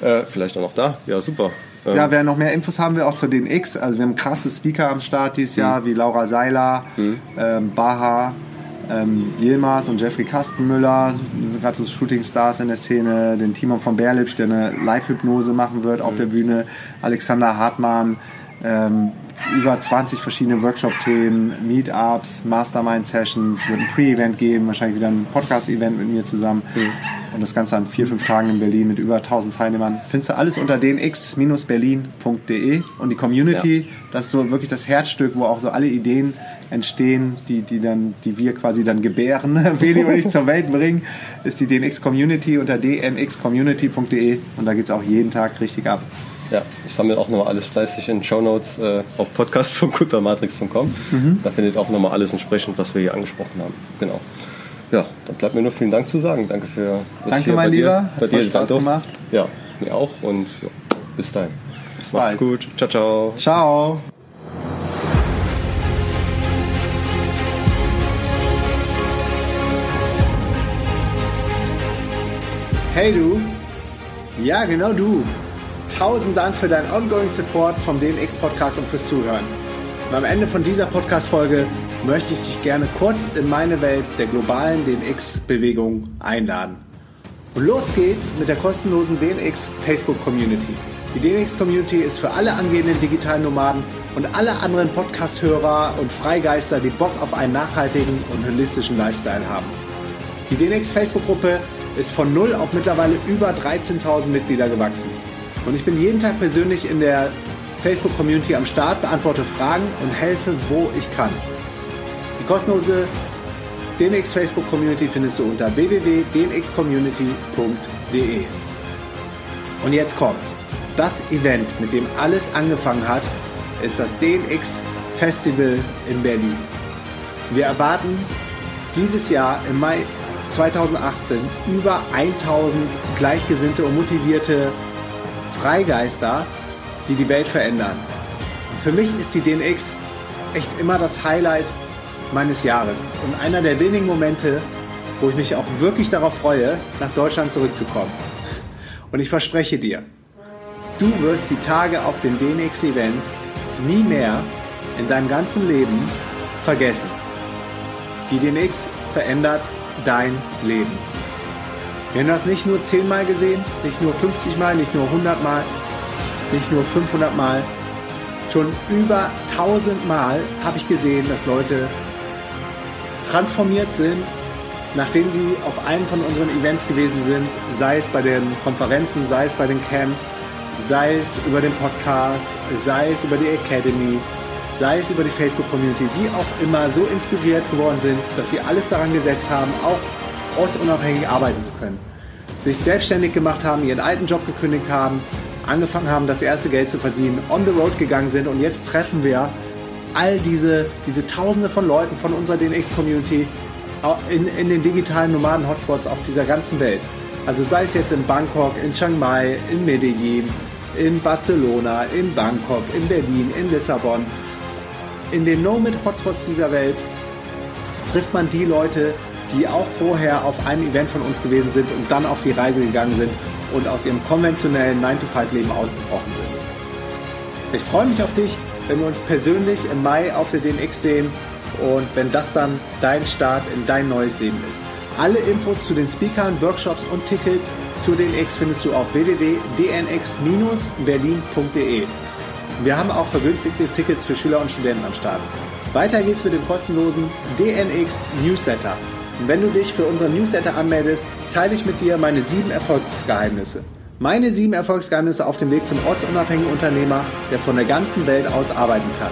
Äh, vielleicht auch noch da. Ja, super. Ja, wer noch mehr Infos haben will, auch zur DNX. Also wir haben krasse Speaker am Start dieses Jahr, mhm. wie Laura Seiler, mhm. ähm, Baha, ähm, Yilmaz und Jeffrey Kastenmüller, die sind gerade so Shooting-Stars in der Szene, den Timon von Berlipsch, der eine Live-Hypnose machen wird auf der Bühne, Alexander Hartmann, ähm, über 20 verschiedene Workshop-Themen, Meetups, Mastermind-Sessions, wird ein Pre-Event geben, wahrscheinlich wieder ein Podcast-Event mit mir zusammen. Mhm. Und das Ganze an vier, fünf Tagen in Berlin mit über 1000 Teilnehmern. Findest du alles unter dnx-berlin.de und die Community, ja. das ist so wirklich das Herzstück, wo auch so alle Ideen entstehen, die, die, dann, die wir quasi dann gebären, Feli und ich zur Welt bringen, ist die DNX Community unter dnxcommunity.de und da geht es auch jeden Tag richtig ab. Ja, ich sammle auch nochmal alles fleißig in Show Notes äh, auf podcast.gutermatrix.com. Mhm. Da findet ihr auch nochmal alles entsprechend, was wir hier angesprochen haben. Genau. Ja, dann bleibt mir nur vielen Dank zu sagen. Danke für das Danke, mein bei Lieber. Dir, bei dir Spaß gemacht. Ja, mir auch und ja, bis dahin. Bis Macht's bald. gut. Ciao, ciao. Ciao. Hey du. Ja, genau du. Tausend Dank für deinen ongoing Support vom DNX Podcast und fürs Zuhören. Und am Ende von dieser Podcast-Folge möchte ich dich gerne kurz in meine Welt der globalen DNX-Bewegung einladen. Und los geht's mit der kostenlosen DNX Facebook Community. Die DNX Community ist für alle angehenden digitalen Nomaden und alle anderen Podcast-Hörer und Freigeister, die Bock auf einen nachhaltigen und holistischen Lifestyle haben. Die DNX Facebook-Gruppe ist von null auf mittlerweile über 13.000 Mitglieder gewachsen. Und ich bin jeden Tag persönlich in der Facebook-Community am Start, beantworte Fragen und helfe, wo ich kann. Die kostenlose DNX Facebook Community findest du unter www.dnxcommunity.de. Und jetzt kommt's. Das Event, mit dem alles angefangen hat, ist das DNX Festival in Berlin. Wir erwarten dieses Jahr im Mai 2018 über 1000 gleichgesinnte und motivierte Freigeister, die die Welt verändern. Für mich ist die DNX echt immer das Highlight meines Jahres und einer der wenigen Momente, wo ich mich auch wirklich darauf freue, nach Deutschland zurückzukommen. Und ich verspreche dir, du wirst die Tage auf dem DNX-Event nie mehr in deinem ganzen Leben vergessen. Die DNX verändert dein Leben. Wir haben das nicht nur 10 Mal gesehen, nicht nur 50 Mal, nicht nur 100 Mal, nicht nur 500 Mal. Schon über 1000 Mal habe ich gesehen, dass Leute transformiert sind, nachdem sie auf einem von unseren Events gewesen sind, sei es bei den Konferenzen, sei es bei den Camps, sei es über den Podcast, sei es über die Academy, sei es über die Facebook-Community, wie auch immer, so inspiriert geworden sind, dass sie alles daran gesetzt haben, auch ortsunabhängig arbeiten zu können. Sich selbstständig gemacht haben, ihren alten Job gekündigt haben, angefangen haben, das erste Geld zu verdienen, on the road gegangen sind und jetzt treffen wir all diese, diese Tausende von Leuten von unserer DNX-Community in, in den digitalen Nomaden-Hotspots auf dieser ganzen Welt. Also sei es jetzt in Bangkok, in Chiang Mai, in Medellin, in Barcelona, in Bangkok, in Berlin, in Lissabon. In den Nomad-Hotspots dieser Welt trifft man die Leute, die auch vorher auf einem Event von uns gewesen sind und dann auf die Reise gegangen sind und aus ihrem konventionellen 9-to-5-Leben ausgebrochen sind. Ich freue mich auf dich, wenn wir uns persönlich im Mai auf der DNX sehen und wenn das dann dein Start in dein neues Leben ist. Alle Infos zu den Speakern, Workshops und Tickets zu DNX findest du auf www.dnx-berlin.de. Wir haben auch vergünstigte Tickets für Schüler und Studenten am Start. Weiter geht's mit dem kostenlosen DNX Newsletter. Wenn du dich für unseren Newsletter anmeldest, teile ich mit dir meine sieben Erfolgsgeheimnisse. Meine sieben Erfolgsgeheimnisse auf dem Weg zum ortsunabhängigen Unternehmer, der von der ganzen Welt aus arbeiten kann.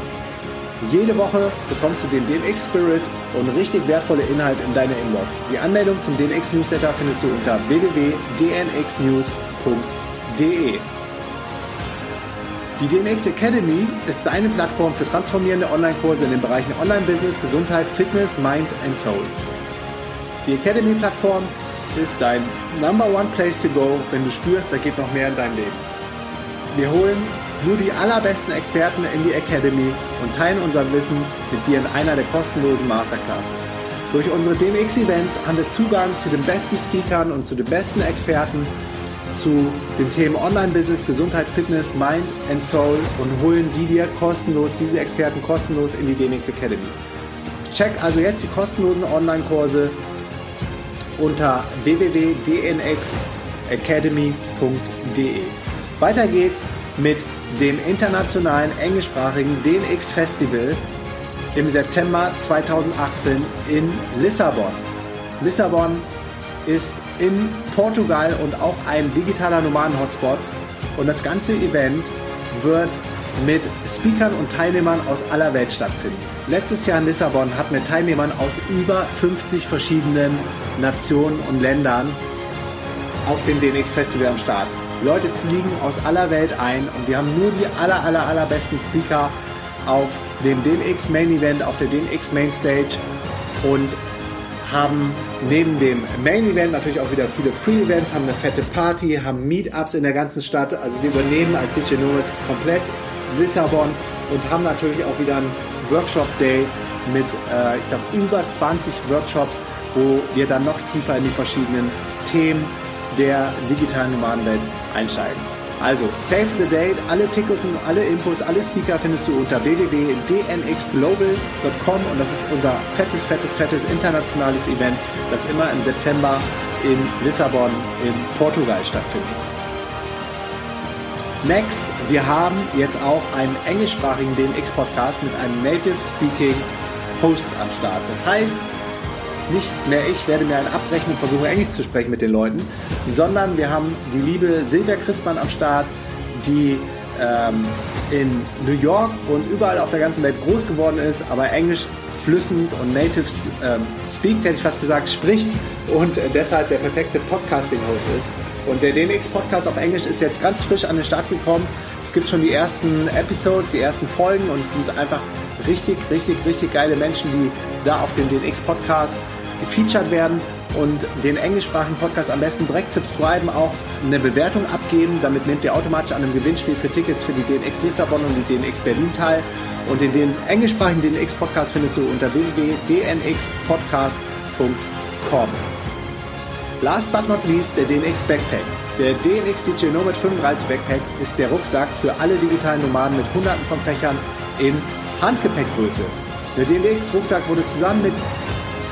Jede Woche bekommst du den DNX Spirit und richtig wertvolle Inhalte in deine Inbox. Die Anmeldung zum DNX Newsletter findest du unter www.dnxnews.de. Die DNX Academy ist deine Plattform für transformierende Online-Kurse in den Bereichen Online-Business, Gesundheit, Fitness, Mind and Soul. Die Academy-Plattform ist dein Number One Place to Go, wenn du spürst, da geht noch mehr in deinem Leben. Wir holen nur die allerbesten Experten in die Academy und teilen unser Wissen mit dir in einer der kostenlosen Masterclasses. Durch unsere DMX-Events haben wir Zugang zu den besten Speakern und zu den besten Experten zu den Themen Online-Business, Gesundheit, Fitness, Mind and Soul und holen die dir kostenlos, diese Experten kostenlos in die DMX Academy. check also jetzt die kostenlosen Online-Kurse unter www.dnxacademy.de. Weiter geht's mit dem internationalen englischsprachigen DNX Festival im September 2018 in Lissabon. Lissabon ist in Portugal und auch ein digitaler Nomaden-Hotspot und das ganze Event wird mit Speakern und Teilnehmern aus aller Welt stattfinden. Letztes Jahr in Lissabon hatten wir Teilnehmern aus über 50 verschiedenen Nationen und Ländern auf dem DNX Festival am Start. Leute fliegen aus aller Welt ein und wir haben nur die aller, aller, allerbesten Speaker auf dem DNX Main Event, auf der DNX Main Stage und haben neben dem Main Event natürlich auch wieder viele Pre-Events, haben eine fette Party, haben Meetups in der ganzen Stadt. Also wir übernehmen als DJ Nomads komplett Lissabon und haben natürlich auch wieder einen Workshop Day mit, äh, ich glaube, über 20 Workshops, wo wir dann noch tiefer in die verschiedenen Themen der digitalen Nomadenwelt einsteigen. Also, save the date, alle Tickets und alle Infos, alle Speaker findest du unter www.dnxglobal.com und das ist unser fettes, fettes, fettes internationales Event, das immer im September in Lissabon in Portugal stattfindet. Next, wir haben jetzt auch einen englischsprachigen DNX-Podcast mit einem Native Speaking Host am Start. Das heißt, nicht mehr ich werde mir einen abbrechen und versuche Englisch zu sprechen mit den Leuten, sondern wir haben die liebe Silvia Christmann am Start, die ähm, in New York und überall auf der ganzen Welt groß geworden ist, aber Englisch flüssend und native ähm, speak, hätte ich fast gesagt, spricht und deshalb der perfekte Podcasting-Host ist. Und der DNX-Podcast auf Englisch ist jetzt ganz frisch an den Start gekommen. Es gibt schon die ersten Episodes, die ersten Folgen und es sind einfach richtig, richtig, richtig geile Menschen, die da auf dem DNX-Podcast gefeatured werden und den englischsprachigen Podcast am besten direkt subscriben, auch eine Bewertung abgeben. Damit nehmt ihr automatisch an einem Gewinnspiel für Tickets für die DNX Lissabon und die DNX Berlin teil. Und den, den englischsprachigen DNX Podcast findest du unter www.dnxpodcast.com. Last but not least der DNX Backpack. Der DNX DJ Nomad 35 Backpack ist der Rucksack für alle digitalen Nomaden mit hunderten von Fächern in Handgepäckgröße. Der DNX Rucksack wurde zusammen mit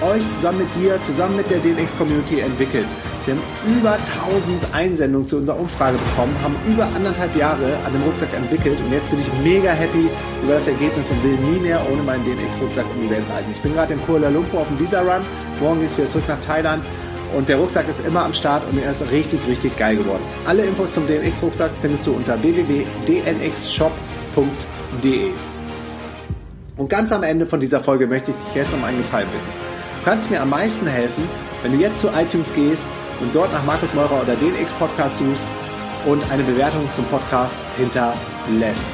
euch, zusammen mit dir, zusammen mit der DNX Community entwickelt. Wir haben über 1000 Einsendungen zu unserer Umfrage bekommen, haben über anderthalb Jahre an dem Rucksack entwickelt und jetzt bin ich mega happy über das Ergebnis und will nie mehr ohne meinen DNX-Rucksack um die Welt reisen. Ich bin gerade in Kuala Lumpur auf dem Visa-Run, morgen geht es wieder zurück nach Thailand und der Rucksack ist immer am Start und er ist richtig, richtig geil geworden. Alle Infos zum DNX-Rucksack findest du unter www.dnxshop.de. Und ganz am Ende von dieser Folge möchte ich dich jetzt um einen Gefallen bitten. Du kannst mir am meisten helfen, wenn du jetzt zu iTunes gehst und dort nach Markus Meurer oder den X-Podcast suchst und eine Bewertung zum Podcast hinterlässt.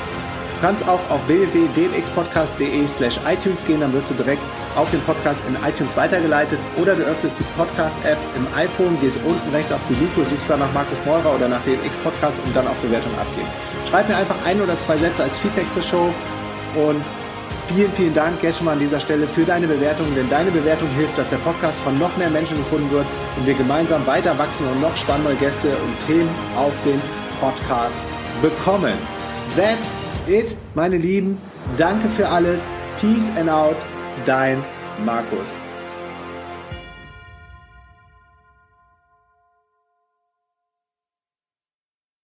Du kannst auch auf www.dnxpodcast.de slash iTunes gehen, dann wirst du direkt auf den Podcast in iTunes weitergeleitet oder du öffnest die Podcast-App im iPhone, gehst unten rechts auf die Lupe, suchst dann nach Markus Meurer oder nach den X-Podcast und dann auf Bewertung abgeben. Schreib mir einfach ein oder zwei Sätze als Feedback zur Show und Vielen, vielen Dank jetzt schon mal an dieser Stelle für deine Bewertung, denn deine Bewertung hilft, dass der Podcast von noch mehr Menschen gefunden wird und wir gemeinsam weiter wachsen und noch spannende Gäste und Themen auf den Podcast bekommen. That's it, meine Lieben. Danke für alles. Peace and out. Dein Markus.